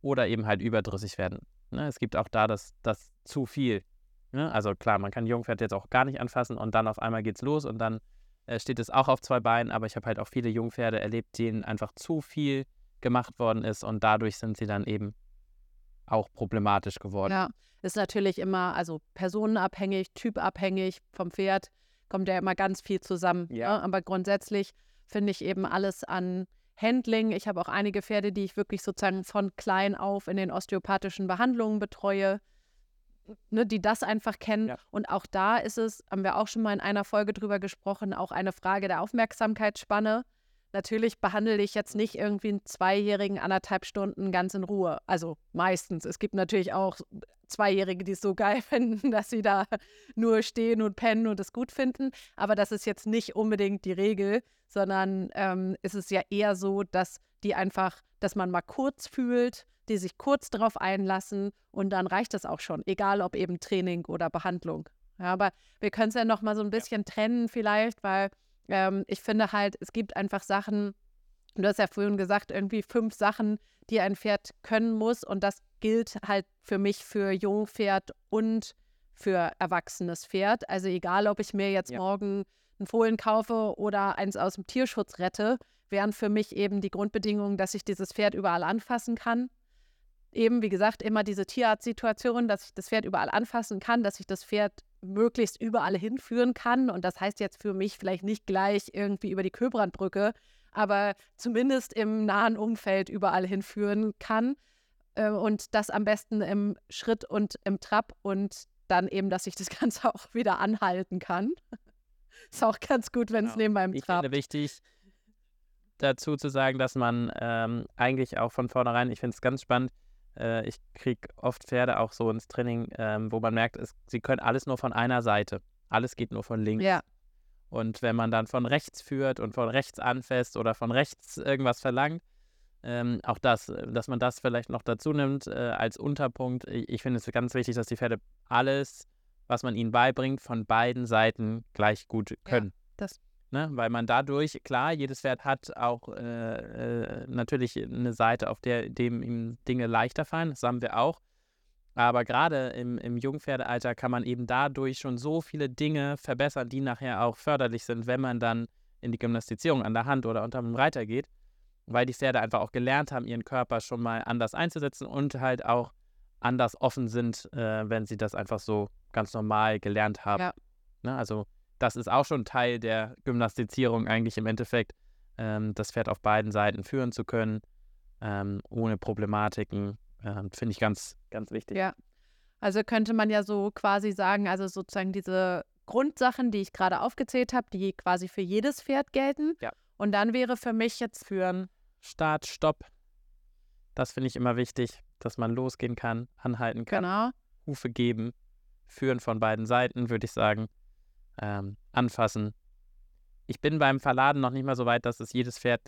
oder eben halt überdrüssig werden. Ne? Es gibt auch da das, das zu viel. Ne? Also klar, man kann Jungpferd jetzt auch gar nicht anfassen und dann auf einmal geht's los und dann äh, steht es auch auf zwei Beinen, aber ich habe halt auch viele Jungpferde erlebt, denen einfach zu viel gemacht worden ist und dadurch sind sie dann eben auch problematisch geworden. Ja, ist natürlich immer, also personenabhängig, typabhängig vom Pferd, kommt ja immer ganz viel zusammen. Ja. Ne? Aber grundsätzlich finde ich eben alles an Handling. Ich habe auch einige Pferde, die ich wirklich sozusagen von klein auf in den osteopathischen Behandlungen betreue, ne, die das einfach kennen. Ja. Und auch da ist es, haben wir auch schon mal in einer Folge drüber gesprochen, auch eine Frage der Aufmerksamkeitsspanne. Natürlich behandle ich jetzt nicht irgendwie einen Zweijährigen anderthalb Stunden ganz in Ruhe. Also meistens. Es gibt natürlich auch Zweijährige, die es so [laughs] geil finden, dass sie da nur stehen und pennen und es gut finden. Aber das ist jetzt nicht unbedingt die Regel, sondern ähm, ist es ja eher so, dass die einfach, dass man mal kurz fühlt, die sich kurz darauf einlassen und dann reicht es auch schon, egal ob eben Training oder Behandlung. Ja, aber wir können es ja noch mal so ein bisschen ja. trennen vielleicht, weil ähm, ich finde halt, es gibt einfach Sachen, du hast ja vorhin gesagt, irgendwie fünf Sachen, die ein Pferd können muss. Und das gilt halt für mich für Jungpferd und für erwachsenes Pferd. Also egal, ob ich mir jetzt ja. morgen ein Fohlen kaufe oder eins aus dem Tierschutz rette, wären für mich eben die Grundbedingungen, dass ich dieses Pferd überall anfassen kann. Eben, wie gesagt, immer diese Tierarztsituation, dass ich das Pferd überall anfassen kann, dass ich das Pferd möglichst überall hinführen kann. Und das heißt jetzt für mich vielleicht nicht gleich irgendwie über die Köbrandbrücke, aber zumindest im nahen Umfeld überall hinführen kann. Äh, und das am besten im Schritt und im Trab und dann eben, dass ich das [laughs] Ganze auch wieder anhalten kann. [laughs] Ist auch ganz gut, wenn es genau. neben meinem Trab. Ich finde wichtig, dazu zu sagen, dass man ähm, eigentlich auch von vornherein, ich finde es ganz spannend, äh, ich kriege oft Pferde auch so ins Training, ähm, wo man merkt, es, sie können alles nur von einer Seite. Alles geht nur von links. Ja. Und wenn man dann von rechts führt und von rechts anfasst oder von rechts irgendwas verlangt, ähm, auch das, äh, dass man das vielleicht noch dazu nimmt äh, als Unterpunkt. Ich, ich finde es ganz wichtig, dass die Pferde alles, was man ihnen beibringt, von beiden Seiten gleich gut können. Ja, das. Ne? Weil man dadurch, klar, jedes Pferd hat auch äh, äh, natürlich eine Seite, auf der dem ihm Dinge leichter fallen. Das haben wir auch. Aber gerade im, im Jungpferdealter kann man eben dadurch schon so viele Dinge verbessern, die nachher auch förderlich sind, wenn man dann in die Gymnastizierung an der Hand oder unter dem Reiter geht, weil die Pferde einfach auch gelernt haben, ihren Körper schon mal anders einzusetzen und halt auch anders offen sind, äh, wenn sie das einfach so ganz normal gelernt haben. Ja. Ne? Also das ist auch schon Teil der Gymnastizierung eigentlich im Endeffekt, ähm, das Pferd auf beiden Seiten führen zu können, ähm, ohne Problematiken äh, Finde ich ganz, ganz wichtig. Ja. Also könnte man ja so quasi sagen, also sozusagen diese Grundsachen, die ich gerade aufgezählt habe, die quasi für jedes Pferd gelten. Ja. Und dann wäre für mich jetzt führen. Start, Stopp. Das finde ich immer wichtig, dass man losgehen kann, anhalten kann. Genau. Hufe geben, führen von beiden Seiten, würde ich sagen. Ähm, anfassen. Ich bin beim Verladen noch nicht mal so weit, dass es jedes Pferd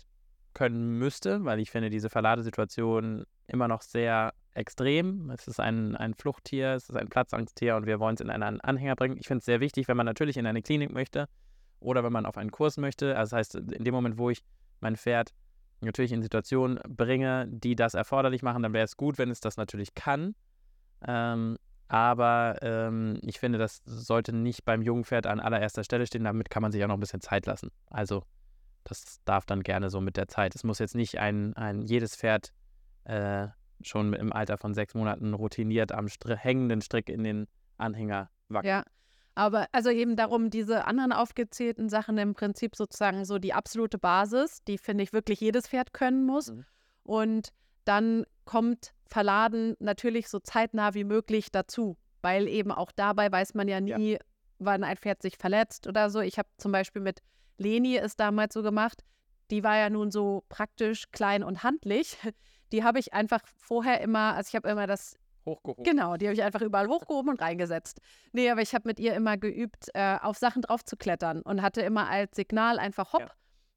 können müsste, weil ich finde diese Verladesituation immer noch sehr extrem. Es ist ein, ein Fluchttier, es ist ein Platzangsttier und wir wollen es in einen Anhänger bringen. Ich finde es sehr wichtig, wenn man natürlich in eine Klinik möchte oder wenn man auf einen Kurs möchte. Also das heißt, in dem Moment, wo ich mein Pferd natürlich in Situationen bringe, die das erforderlich machen, dann wäre es gut, wenn es das natürlich kann. Ähm, aber ähm, ich finde, das sollte nicht beim Jungpferd an allererster Stelle stehen. Damit kann man sich auch noch ein bisschen Zeit lassen. Also das darf dann gerne so mit der Zeit. Es muss jetzt nicht ein, ein jedes Pferd äh, schon im Alter von sechs Monaten routiniert am Str hängenden Strick in den Anhänger wackeln. Ja, aber also eben darum, diese anderen aufgezählten Sachen im Prinzip sozusagen so die absolute Basis, die finde ich wirklich jedes Pferd können muss. Mhm. Und dann kommt Verladen natürlich so zeitnah wie möglich dazu. weil eben auch dabei weiß man ja nie, ja. wann ein Pferd sich verletzt oder so. Ich habe zum Beispiel mit Leni es damals so gemacht, die war ja nun so praktisch klein und handlich. [laughs] Die habe ich einfach vorher immer, also ich habe immer das hochgehoben. Genau, die habe ich einfach überall hochgehoben und reingesetzt. Nee, aber ich habe mit ihr immer geübt, äh, auf Sachen drauf zu klettern und hatte immer als Signal einfach Hopp. Ja.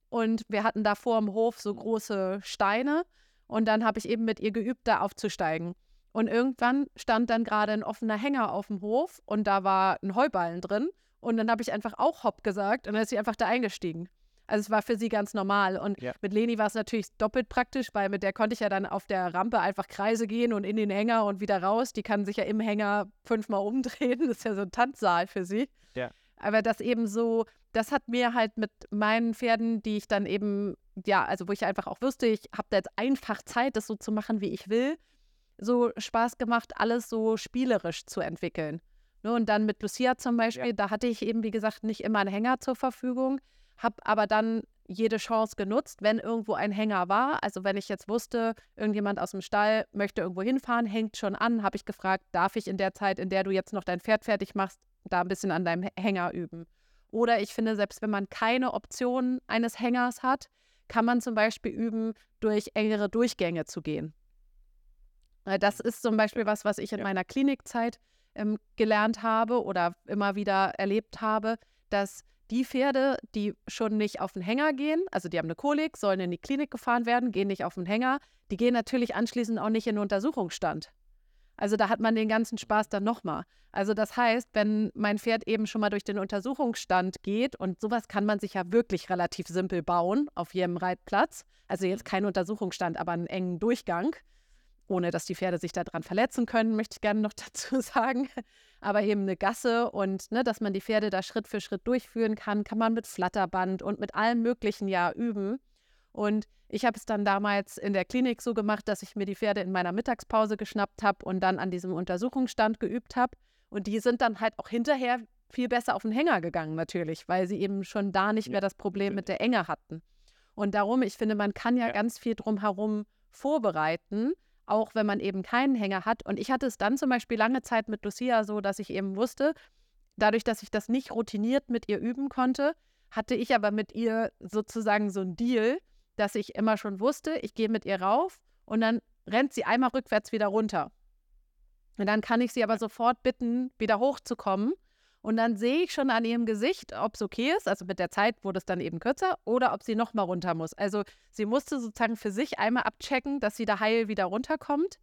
Und wir hatten da vor dem Hof so große Steine und dann habe ich eben mit ihr geübt, da aufzusteigen. Und irgendwann stand dann gerade ein offener Hänger auf dem Hof und da war ein Heuballen drin. Und dann habe ich einfach auch Hopp gesagt und dann ist sie einfach da eingestiegen. Also es war für sie ganz normal. Und ja. mit Leni war es natürlich doppelt praktisch, weil mit der konnte ich ja dann auf der Rampe einfach Kreise gehen und in den Hänger und wieder raus. Die kann sich ja im Hänger fünfmal umdrehen. [laughs] Das ist ja so ein Tanzsaal für sie. Ja. Aber das eben so, das hat mir halt mit meinen Pferden, die ich dann eben, ja, also wo ich einfach auch wusste, ich habe da jetzt einfach Zeit, das so zu machen, wie ich will, so Spaß gemacht, alles so spielerisch zu entwickeln. Ne, und dann mit Lucia zum Beispiel, ja. da hatte ich eben, wie gesagt, nicht immer einen Hänger zur Verfügung habe aber dann jede Chance genutzt, wenn irgendwo ein Hänger war. Also wenn ich jetzt wusste, irgendjemand aus dem Stall möchte irgendwo hinfahren, hängt schon an, habe ich gefragt, darf ich in der Zeit, in der du jetzt noch dein Pferd fertig machst, da ein bisschen an deinem Hänger üben. Oder ich finde, selbst wenn man keine Option eines Hängers hat, kann man zum Beispiel üben, durch engere Durchgänge zu gehen. Das ist zum Beispiel was, was ich in meiner Klinikzeit ähm, gelernt habe oder immer wieder erlebt habe, dass die Pferde, die schon nicht auf den Hänger gehen, also die haben eine Kolik, sollen in die Klinik gefahren werden, gehen nicht auf den Hänger, die gehen natürlich anschließend auch nicht in den Untersuchungsstand. Also da hat man den ganzen Spaß dann nochmal. Also das heißt, wenn mein Pferd eben schon mal durch den Untersuchungsstand geht und sowas kann man sich ja wirklich relativ simpel bauen auf jedem Reitplatz. Also jetzt kein Untersuchungsstand, aber einen engen Durchgang, ohne dass die Pferde sich daran verletzen können, möchte ich gerne noch [laughs] dazu sagen aber eben eine Gasse und ne, dass man die Pferde da Schritt für Schritt durchführen kann, kann man mit Flatterband und mit allem Möglichen ja üben. Und ich habe es dann damals in der Klinik so gemacht, dass ich mir die Pferde in meiner Mittagspause geschnappt habe und dann an diesem Untersuchungsstand geübt habe. Und die sind dann halt auch hinterher viel besser auf den Hänger gegangen, natürlich, weil sie eben schon da nicht mehr das Problem mit der Enge hatten. Und darum, ich finde, man kann ja, ja. ganz viel drumherum vorbereiten auch wenn man eben keinen Hänger hat. Und ich hatte es dann zum Beispiel lange Zeit mit Lucia so, dass ich eben wusste, dadurch, dass ich das nicht routiniert mit ihr üben konnte, hatte ich aber mit ihr sozusagen so ein Deal, dass ich immer schon wusste, ich gehe mit ihr rauf und dann rennt sie einmal rückwärts wieder runter. Und dann kann ich sie aber sofort bitten, wieder hochzukommen. Und dann sehe ich schon an ihrem Gesicht, ob es okay ist. Also mit der Zeit wurde es dann eben kürzer oder ob sie nochmal runter muss. Also sie musste sozusagen für sich einmal abchecken, dass sie da heil wieder runterkommt.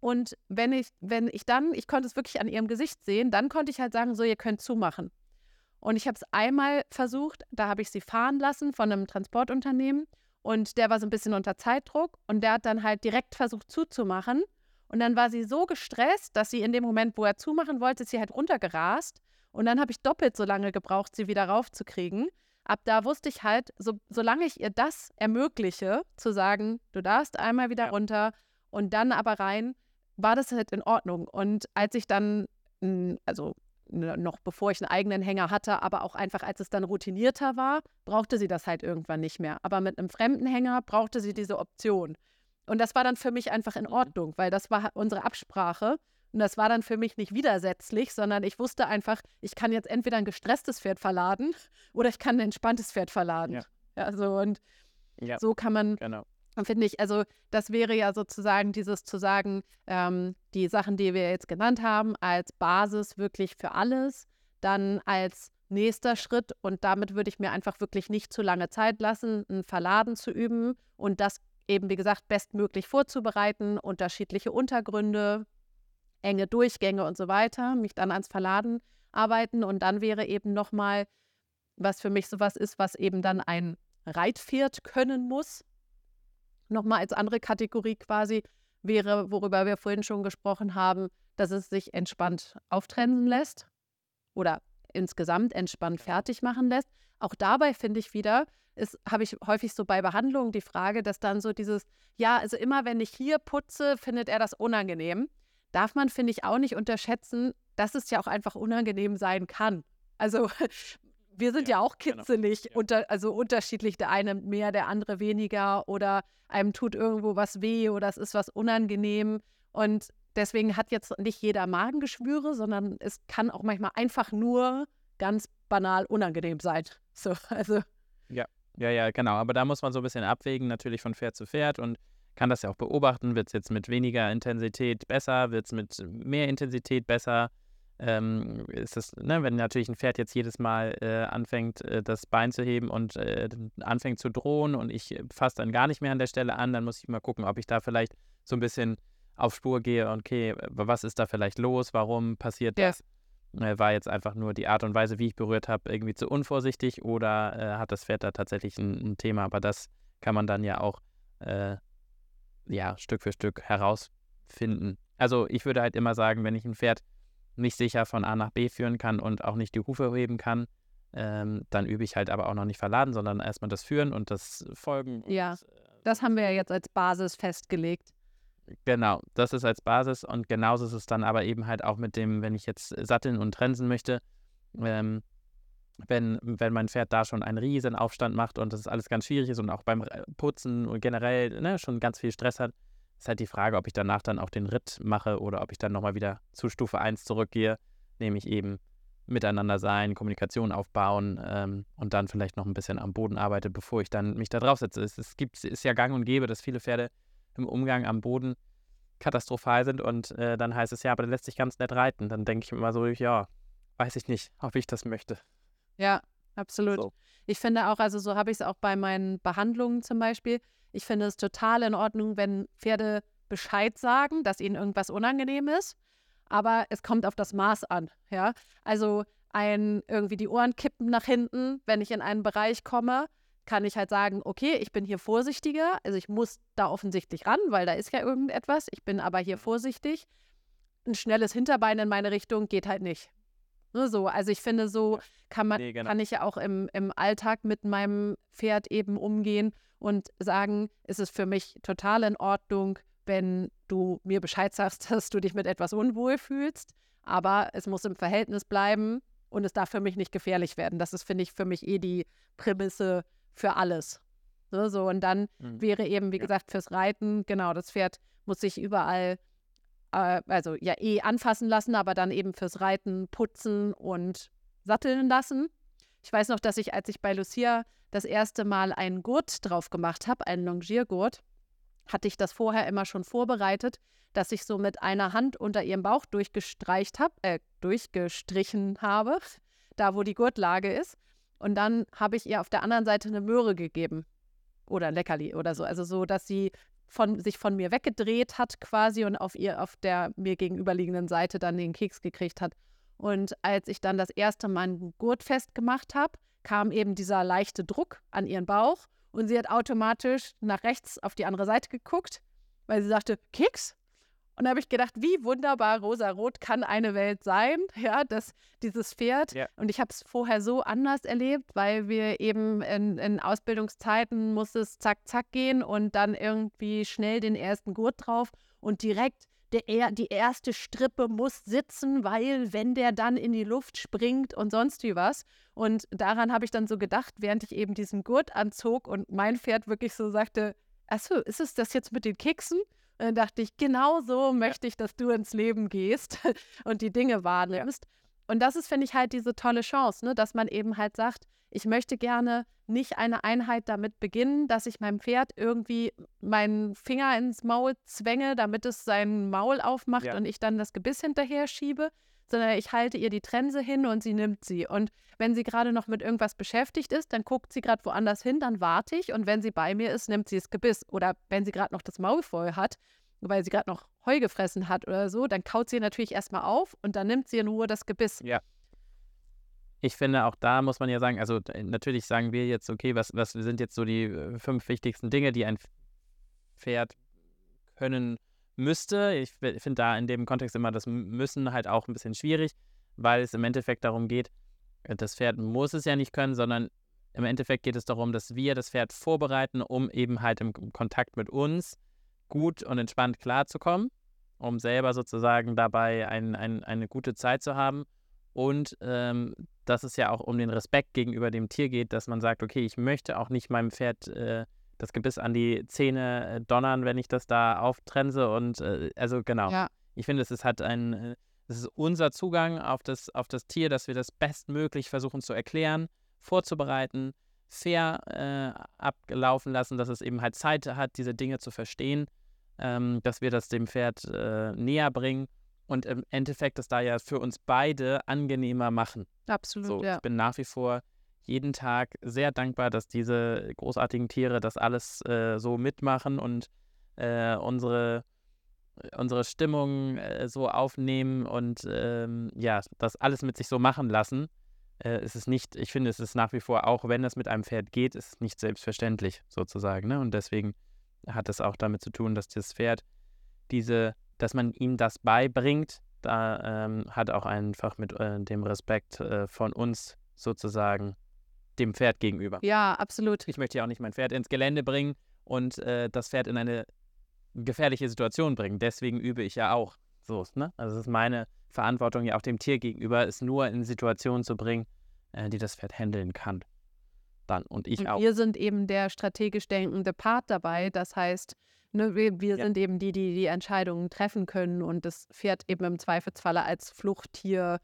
Und wenn ich, wenn ich dann, ich konnte es wirklich an ihrem Gesicht sehen, dann konnte ich halt sagen, so, ihr könnt zumachen. Und ich habe es einmal versucht, da habe ich sie fahren lassen von einem Transportunternehmen und der war so ein bisschen unter Zeitdruck und der hat dann halt direkt versucht zuzumachen. Und dann war sie so gestresst, dass sie in dem Moment, wo er zumachen wollte, ist sie halt runtergerast. Und dann habe ich doppelt so lange gebraucht, sie wieder raufzukriegen. Ab da wusste ich halt, so, solange ich ihr das ermögliche, zu sagen, du darfst einmal wieder runter und dann aber rein, war das halt in Ordnung. Und als ich dann, also noch bevor ich einen eigenen Hänger hatte, aber auch einfach als es dann routinierter war, brauchte sie das halt irgendwann nicht mehr. Aber mit einem fremden Hänger brauchte sie diese Option. Und das war dann für mich einfach in mhm. Ordnung, weil das war unsere Absprache. Und das war dann für mich nicht widersetzlich, sondern ich wusste einfach, ich kann jetzt entweder ein gestresstes Pferd verladen oder ich kann ein entspanntes Pferd verladen. Ja. ja so und ja. so kann man, genau. finde ich, also das wäre ja sozusagen dieses zu sagen, ähm, die Sachen, die wir jetzt genannt haben, als Basis wirklich für alles, dann als nächster Schritt und damit würde ich mir einfach wirklich nicht zu lange Zeit lassen, ein Verladen zu üben und das eben, wie gesagt, bestmöglich vorzubereiten, unterschiedliche Untergründe, enge Durchgänge und so weiter, mich dann ans Verladen arbeiten und dann wäre eben nochmal, was für mich sowas ist, was eben dann ein Reitpferd können muss, nochmal als andere Kategorie quasi, wäre, worüber wir vorhin schon gesprochen haben, dass es sich entspannt auftrennen lässt oder insgesamt entspannt fertig machen lässt. Auch dabei finde ich wieder, habe ich häufig so bei Behandlungen die Frage, dass dann so dieses, ja, also immer wenn ich hier putze, findet er das unangenehm darf man, finde ich, auch nicht unterschätzen, dass es ja auch einfach unangenehm sein kann. Also [laughs] wir sind ja, ja auch kitzelig, genau. unter, also unterschiedlich, der eine mehr, der andere weniger oder einem tut irgendwo was weh oder es ist was unangenehm. Und deswegen hat jetzt nicht jeder Magengeschwüre, sondern es kann auch manchmal einfach nur ganz banal unangenehm sein. [laughs] So, also. Ja, ja, ja, genau. Aber da muss man so ein bisschen abwägen, natürlich von Pferd zu Pferd und kann das ja auch beobachten. Wird es jetzt mit weniger Intensität besser? Wird es mit mehr Intensität besser? Ähm, ist das, ne, wenn natürlich ein Pferd jetzt jedes Mal äh, anfängt, äh, das Bein zu heben und äh, anfängt zu drohen und ich fasse dann gar nicht mehr an der Stelle an, dann muss ich mal gucken, ob ich da vielleicht so ein bisschen auf Spur gehe, okay, was ist da vielleicht los, warum passiert ja. das? Äh, war jetzt einfach nur die Art und Weise, wie ich berührt habe, irgendwie zu unvorsichtig oder äh, hat das Pferd da tatsächlich ein, ein, Thema? Aber das kann man dann ja auch äh, ja, Stück für Stück herausfinden. Also ich würde halt immer sagen, wenn ich ein Pferd nicht sicher von A nach B führen kann und auch nicht die Hufe heben kann, ähm, dann übe ich halt aber auch noch nicht verladen, sondern erstmal das Führen und das Folgen. Ja, und, äh, das haben wir ja jetzt als Basis festgelegt. Genau, das ist als Basis und genauso ist es dann aber eben halt auch mit dem, wenn ich jetzt satteln und trensen möchte, ähm, wenn, wenn mein Pferd da schon einen riesen Aufstand macht und das alles ganz schwierig ist und auch beim Putzen und generell ne, schon ganz viel Stress hat, ist halt die Frage, ob ich danach dann auch den Ritt mache oder ob ich dann nochmal wieder zu Stufe 1 zurückgehe, nämlich eben miteinander sein, Kommunikation aufbauen ähm, und dann vielleicht noch ein bisschen am Boden arbeite, bevor ich dann mich da drauf setze. Es, es gibt, ist ja gang und gäbe, dass viele Pferde im Umgang am Boden katastrophal sind und äh, dann heißt es ja, aber der lässt sich ganz nett reiten. Dann denke ich immer so, ja, weiß ich nicht, ob ich das möchte. Ja, absolut. So. Ich finde auch, also so habe ich es auch bei meinen Behandlungen zum Beispiel. Ich finde es total in Ordnung, wenn Pferde Bescheid sagen, dass ihnen irgendwas unangenehm ist. Aber es kommt auf das Maß an. Ja, also ein irgendwie die Ohren kippen nach hinten, wenn ich in einen Bereich komme, kann ich halt sagen, okay, ich bin hier vorsichtiger. Also ich muss da offensichtlich ran, weil da ist ja irgendetwas. Ich bin aber hier vorsichtig. Ein schnelles Hinterbein in meine Richtung geht halt nicht. Nur so. Also ich finde, so kann man, nee, genau. kann ich ja auch im, im Alltag mit meinem Pferd eben umgehen und sagen, ist es für mich total in Ordnung, wenn du mir Bescheid sagst, [laughs] dass du dich mit etwas unwohl fühlst. Aber es muss im Verhältnis bleiben und es darf für mich nicht gefährlich werden. Das ist, finde ich, für mich eh die Prämisse für alles. So, so. und dann mhm. wäre eben, wie ja. gesagt, fürs Reiten, genau, das Pferd muss sich überall, äh, also ja, eh anfassen lassen, aber dann eben fürs Reiten putzen und satteln lassen. Ich weiß noch, dass ich, als ich bei Lucia das erste Mal einen Gurt drauf gemacht habe, einen Longiergurt, hatte ich das vorher immer schon vorbereitet, dass ich so mit einer Hand unter ihrem Bauch durchgestreicht habe, äh, durchgestrichen habe, da wo die Gurtlage ist. Und dann habe ich ihr auf der anderen Seite eine Möhre gegeben. Oder ein Leckerli oder so. Also so, dass sie von, sich von mir weggedreht hat quasi und auf ihr, auf der mir gegenüberliegenden Seite dann den Keks gekriegt hat. Und als ich dann das erste Mal einen Gurt festgemacht habe, kam eben dieser leichte Druck an ihren Bauch und sie hat automatisch nach rechts auf die andere Seite geguckt, weil sie sagte, Keks? Und da habe ich gedacht, wie wunderbar rosarot kann eine Welt sein, [laughs] ja, dass dieses Pferd. Ja. Und ich habe es vorher so anders erlebt, weil wir eben in, in Ausbildungszeiten muss es zack, zack gehen und dann irgendwie schnell den ersten Gurt drauf und direkt der, die erste Strippe muss sitzen, weil wenn der dann in die Luft springt und sonst wie was. Und daran habe ich dann so gedacht, während ich eben diesen Gurt anzog und mein Pferd wirklich so sagte, achso, ist es das jetzt mit den Keksen? Und dann dachte ich, genau so möchte ich, dass du ins Leben gehst [laughs] und die Dinge wahrnimmst. Und das ist, finde ich, halt diese tolle Chance, ne? dass man eben halt sagt, ich möchte gerne nicht eine Einheit damit beginnen, dass ich meinem Pferd irgendwie meinen Finger ins Maul zwänge, damit es sein Maul aufmacht ja. und ich dann das Gebiss hinterher schiebe, sondern ich halte ihr die Trense hin und sie nimmt sie. Und wenn sie gerade noch mit irgendwas beschäftigt ist, dann guckt sie gerade woanders hin, dann warte ich und wenn sie bei mir ist, nimmt sie das Gebiss. Oder wenn sie gerade noch das Maul voll hat, weil sie gerade noch Heu gefressen hat oder so, dann kaut sie natürlich erstmal auf und dann nimmt sie in Ruhe das Gebiss. Ja. Ich finde, auch da muss man ja sagen, also natürlich sagen wir jetzt, okay, was, was sind jetzt so die äh, fünf wichtigsten Dinge, die ein Pferd können müsste. Ich finde da in dem Kontext immer das Müssen halt auch ein bisschen schwierig, weil es im Endeffekt darum geht, äh, das Pferd muss es ja nicht können, sondern im Endeffekt geht es darum, dass wir das Pferd vorbereiten, um eben halt im Kontakt mit uns gut und entspannt klarzukommen, um selber sozusagen dabei ein, ein, eine gute Zeit zu haben. Und ähm, dass es ja auch um den Respekt gegenüber dem Tier geht, dass man sagt, okay, ich möchte auch nicht meinem Pferd äh, das Gebiss an die Zähne äh, donnern, wenn ich das da auftrense. Und äh, also genau. Ja. ich finde, es ist halt ein, äh, es ist unser Zugang auf das, auf das Tier, dass wir das bestmöglich versuchen zu erklären, vorzubereiten, fair äh, ablaufen lassen, dass es eben halt Zeit hat, diese Dinge zu verstehen, ähm, dass wir das dem Pferd äh, näher bringen und im Endeffekt das da ja für uns beide angenehmer machen. Absolut, so, ja. Ich bin nach wie vor jeden Tag sehr dankbar, dass diese großartigen Tiere das alles äh, so mitmachen und äh, unsere unsere Stimmung äh, so aufnehmen und ähm, ja, das alles mit sich so machen lassen, äh, ist es nicht, ich finde, es ist nach wie vor, auch wenn es mit einem Pferd geht, ist es nicht selbstverständlich sozusagen. Ne? Und deswegen hat es auch damit zu tun, dass das Pferd diese, dass man ihm das beibringt, da ähm, hat auch einfach mit äh, dem Respekt äh, von uns sozusagen dem Pferd gegenüber. Ja, absolut. Ich möchte ja auch nicht mein Pferd ins Gelände bringen und äh, das Pferd in eine gefährliche Situation bringen. Deswegen übe ich ja auch. So, ne? Also es ist meine Verantwortung ja auch dem Tier gegenüber, es nur in Situationen zu bringen, äh, die das Pferd handeln kann. Dann und ich und auch. Wir sind eben der strategisch denkende Part dabei. Das heißt, ne, wir, wir ja. sind eben die, die die Entscheidungen treffen können und das Pferd eben im Zweifelsfalle als Fluchttier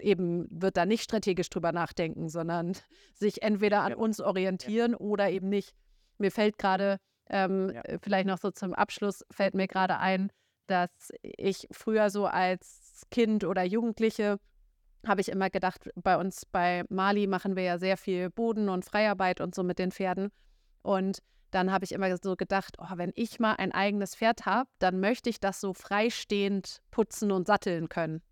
eben wird da nicht strategisch drüber nachdenken, sondern sich entweder an ja. uns orientieren ja. oder eben nicht. Mir fällt gerade ähm, ja. Äh, vielleicht noch so zum Abschluss fällt mir gerade ein, dass ich früher so als Kind oder Jugendliche habe ich immer gedacht, bei uns bei Mali machen wir ja sehr viel Boden- und Freiarbeit und so mit den Pferden. Und dann habe ich immer so gedacht, oh, wenn ich mal ein eigenes Pferd habe, dann möchte ich das so freistehend putzen und satteln können.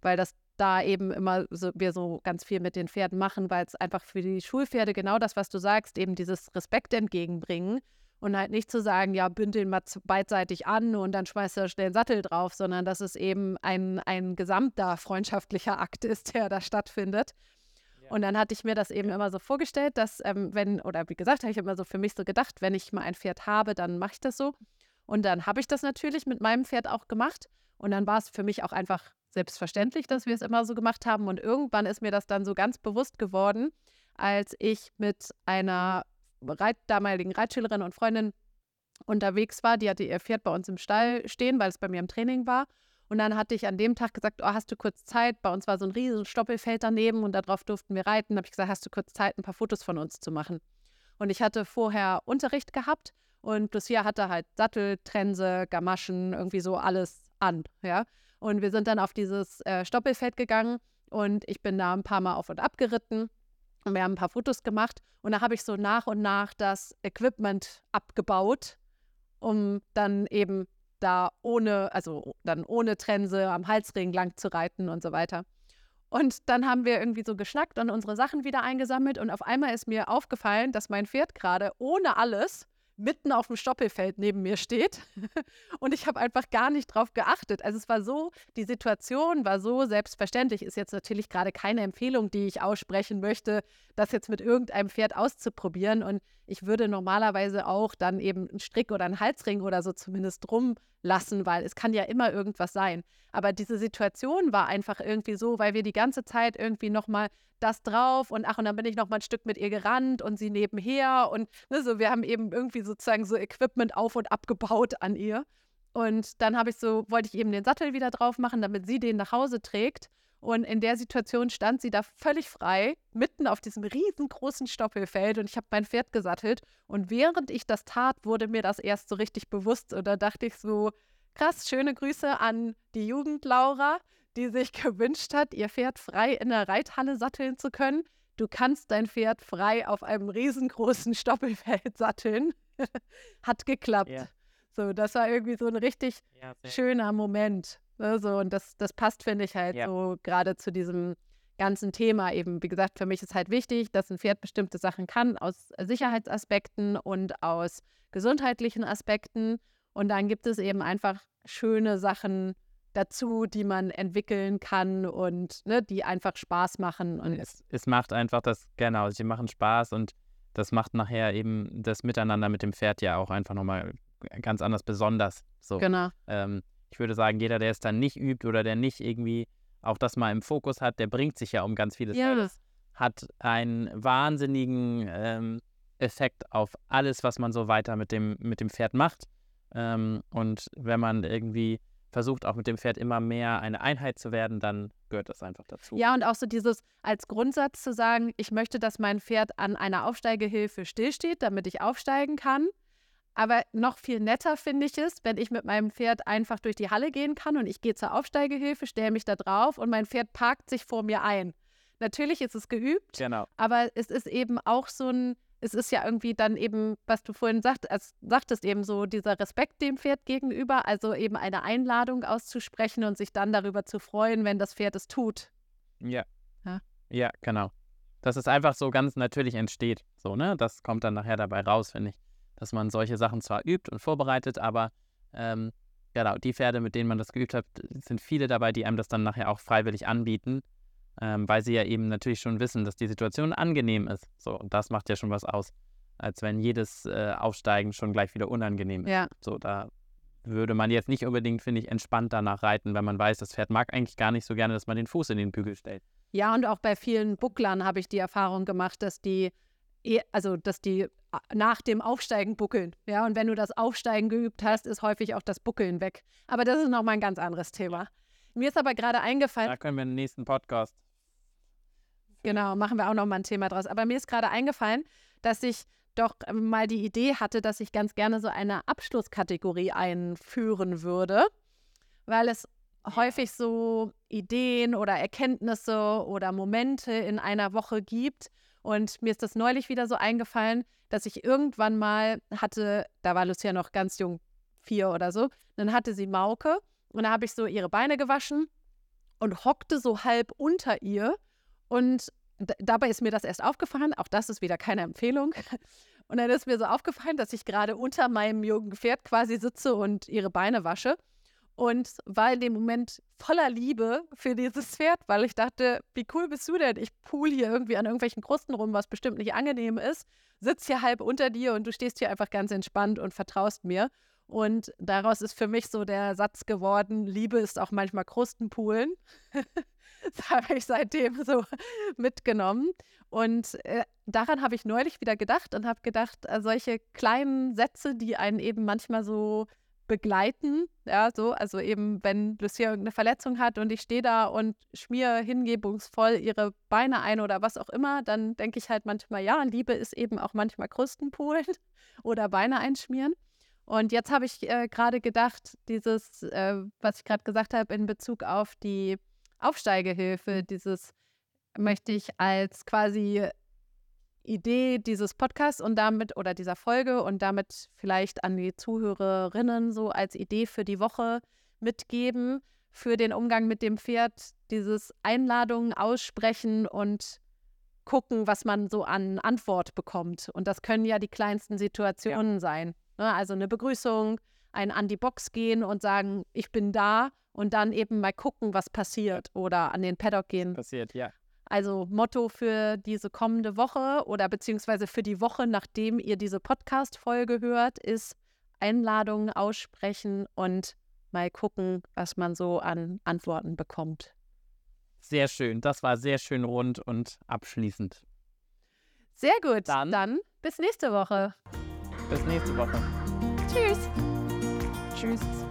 Weil das da eben immer so, wir so ganz viel mit den Pferden machen, weil es einfach für die Schulpferde genau das, was du sagst, eben dieses Respekt entgegenbringen und halt nicht zu sagen, ja, bünd den mal beidseitig an und dann schmeißt er schnell den Sattel drauf, sondern dass es eben ein, ein gesamter freundschaftlicher Akt ist, der da stattfindet. Ja. Und dann hatte ich mir das eben immer so vorgestellt, dass ähm, wenn, oder wie gesagt, habe ich immer so für mich so gedacht, wenn ich mal ein Pferd habe, dann mache ich das so. Und dann habe ich das natürlich mit meinem Pferd auch gemacht. Und dann war es für mich auch einfach selbstverständlich, dass wir es immer so gemacht haben. Und irgendwann ist mir das dann so ganz bewusst geworden, als ich mit einer Reit, damaligen Reitschülerin und Freundin unterwegs war. Die hatte ihr Pferd bei uns im Stall stehen, weil es bei mir im Training war. Und dann hatte ich an dem Tag gesagt, oh, hast du kurz Zeit? Bei uns war so ein riesen Stoppelfeld daneben und darauf durften wir reiten. Da habe ich gesagt, hast du kurz Zeit, ein paar Fotos von uns zu machen? Und ich hatte vorher Unterricht gehabt und Lucia hatte halt Sattel, Trense, Gamaschen, irgendwie so alles an, ja. Und wir sind dann auf dieses äh, Stoppelfeld gegangen und ich bin da ein paar Mal auf und ab geritten und wir haben ein paar Fotos gemacht und da habe ich so nach und nach das Equipment abgebaut, um dann eben da ohne, also dann ohne Trense am Halsring lang zu reiten und so weiter. Und dann haben wir irgendwie so geschnackt und unsere Sachen wieder eingesammelt und auf einmal ist mir aufgefallen, dass mein Pferd gerade ohne alles mitten auf dem Stoppelfeld neben mir steht. [laughs] und ich habe einfach gar nicht drauf geachtet. Also es war so, die Situation war so selbstverständlich. Ist jetzt natürlich gerade keine Empfehlung, die ich aussprechen möchte, das jetzt mit irgendeinem Pferd auszuprobieren. Und ich würde normalerweise auch dann eben einen Strick oder einen Halsring oder so zumindest drum lassen, weil es kann ja immer irgendwas sein. Aber diese Situation war einfach irgendwie so, weil wir die ganze Zeit irgendwie nochmal das drauf und ach, und dann bin ich noch mal ein Stück mit ihr gerannt und sie nebenher und ne, so, wir haben eben irgendwie sozusagen so Equipment auf und abgebaut an ihr. Und dann habe ich so, wollte ich eben den Sattel wieder drauf machen, damit sie den nach Hause trägt. Und in der Situation stand sie da völlig frei, mitten auf diesem riesengroßen Stoppelfeld und ich habe mein Pferd gesattelt. Und während ich das tat, wurde mir das erst so richtig bewusst. Und da dachte ich so, krass, schöne Grüße an die Jugend Laura die sich gewünscht hat, ihr Pferd frei in der Reithalle satteln zu können. Du kannst dein Pferd frei auf einem riesengroßen [laughs] Stoppelfeld satteln. [laughs] hat geklappt. Ja. So, das war irgendwie so ein richtig ja, schöner Moment. Ne? So, und das, das passt, finde ich, halt ja. so gerade zu diesem ganzen Thema eben. Wie gesagt, für mich ist halt wichtig, dass ein Pferd bestimmte Sachen kann aus Sicherheitsaspekten und aus gesundheitlichen Aspekten. Und dann gibt es eben einfach schöne Sachen, dazu, die man entwickeln kann und ne, die einfach Spaß machen. Und es, es macht einfach das, genau, sie machen Spaß und das macht nachher eben das Miteinander mit dem Pferd ja auch einfach nochmal ganz anders besonders. So. Genau. Ähm, ich würde sagen, jeder, der es dann nicht übt oder der nicht irgendwie auch das mal im Fokus hat, der bringt sich ja um ganz vieles. Ja. Alles, hat einen wahnsinnigen ähm, Effekt auf alles, was man so weiter mit dem, mit dem Pferd macht. Ähm, und wenn man irgendwie versucht auch mit dem Pferd immer mehr eine Einheit zu werden, dann gehört das einfach dazu. Ja, und auch so dieses als Grundsatz zu sagen, ich möchte, dass mein Pferd an einer Aufsteigehilfe stillsteht, damit ich aufsteigen kann. Aber noch viel netter finde ich es, wenn ich mit meinem Pferd einfach durch die Halle gehen kann und ich gehe zur Aufsteigehilfe, stelle mich da drauf und mein Pferd parkt sich vor mir ein. Natürlich ist es geübt, Genau. aber es ist eben auch so ein, es ist ja irgendwie dann eben, was du vorhin sagt, sagtest, eben so dieser Respekt dem Pferd gegenüber, also eben eine Einladung auszusprechen und sich dann darüber zu freuen, wenn das Pferd es tut. Ja. Ja. Ja, genau. Dass es einfach so ganz natürlich entsteht. So, ne? Das kommt dann nachher dabei raus, finde ich. Dass man solche Sachen zwar übt und vorbereitet, aber ähm, genau, die Pferde, mit denen man das geübt hat, sind viele dabei, die einem das dann nachher auch freiwillig anbieten, ähm, weil sie ja eben natürlich schon wissen, dass die Situation angenehm ist. So, und das macht ja schon was aus. Als wenn jedes äh, Aufsteigen schon gleich wieder unangenehm ist. Ja. So, da würde man jetzt nicht unbedingt, finde ich, entspannt danach reiten, wenn man weiß, das Pferd mag eigentlich gar nicht so gerne, dass man den Fuß in den Bügel stellt. Ja, und auch bei vielen Bucklern habe ich die Erfahrung gemacht, dass die, eh- also dass die nach dem Aufsteigen buckeln. Ja, und wenn du das Aufsteigen geübt hast, ist häufig auch das Buckeln weg. Aber das ist nochmal ein ganz anderes Thema. Mir ist aber gerade eingefallen, Da können wir im nächsten Podcast. Genau, machen wir auch noch mal ein Thema draus. Aber mir ist gerade eingefallen, dass ich doch ähm, mal die Idee hatte, dass ich ganz gerne so eine Abschlusskategorie einführen würde, weil es häufig so Ideen oder Erkenntnisse oder Momente in einer Woche gibt. Und mir ist das neulich wieder so eingefallen, dass ich irgendwann mal hatte, da war Lucia noch ganz jung, vier oder so, dann hatte sie Mauke und da habe ich so ihre Beine gewaschen und hockte so halb unter ihr und dabei ist mir das erst aufgefallen, auch das ist wieder keine Empfehlung. Und dann ist mir so aufgefallen, dass ich gerade unter meinem jungen Pferd quasi sitze und ihre Beine wasche. Und war in dem Moment voller Liebe für dieses Pferd, weil ich dachte, wie cool bist du denn? Ich pool hier irgendwie an irgendwelchen Krusten rum, was bestimmt nicht angenehm ist, sitz hier halb unter dir und du stehst hier einfach ganz entspannt und vertraust mir. Und daraus ist für mich so der Satz geworden, Liebe ist auch manchmal Krustenpoolen. [laughs] [laughs] das habe ich seitdem so [laughs] mitgenommen. Und äh, daran habe ich neulich wieder gedacht und habe gedacht, äh, solche kleinen Sätze, die einen eben manchmal so begleiten, ja, so, also eben, wenn Lucia irgendeine Verletzung hat und ich stehe da und schmier hingebungsvoll ihre Beine ein oder was auch immer, dann denke ich halt manchmal, ja, Liebe ist eben auch manchmal Krustenpoolen [laughs] oder Beine einschmieren. Und jetzt habe ich äh, gerade gedacht, dieses, äh, was ich gerade gesagt habe in Bezug auf die Aufsteigehilfe, dieses möchte ich als quasi Idee dieses Podcasts und damit oder dieser Folge und damit vielleicht an die Zuhörerinnen so als Idee für die Woche mitgeben, für den Umgang mit dem Pferd, dieses Einladungen aussprechen und gucken, was man so an Antwort bekommt. Und das können ja die kleinsten Situationen sein. Ne? Also eine Begrüßung, ein an die Box gehen und sagen, ich bin da und dann eben mal gucken, was passiert oder an den Paddock gehen. Passiert, ja. Also Motto für diese kommende Woche oder beziehungsweise für die Woche, nachdem ihr diese Podcast-Folge hört, ist Einladungen aussprechen und mal gucken, was man so an Antworten bekommt. Sehr schön. Das war sehr schön rund und abschließend. Sehr gut. Dann- Dann bis nächste Woche. Bis nächste Woche. Tschüss. Tschüss.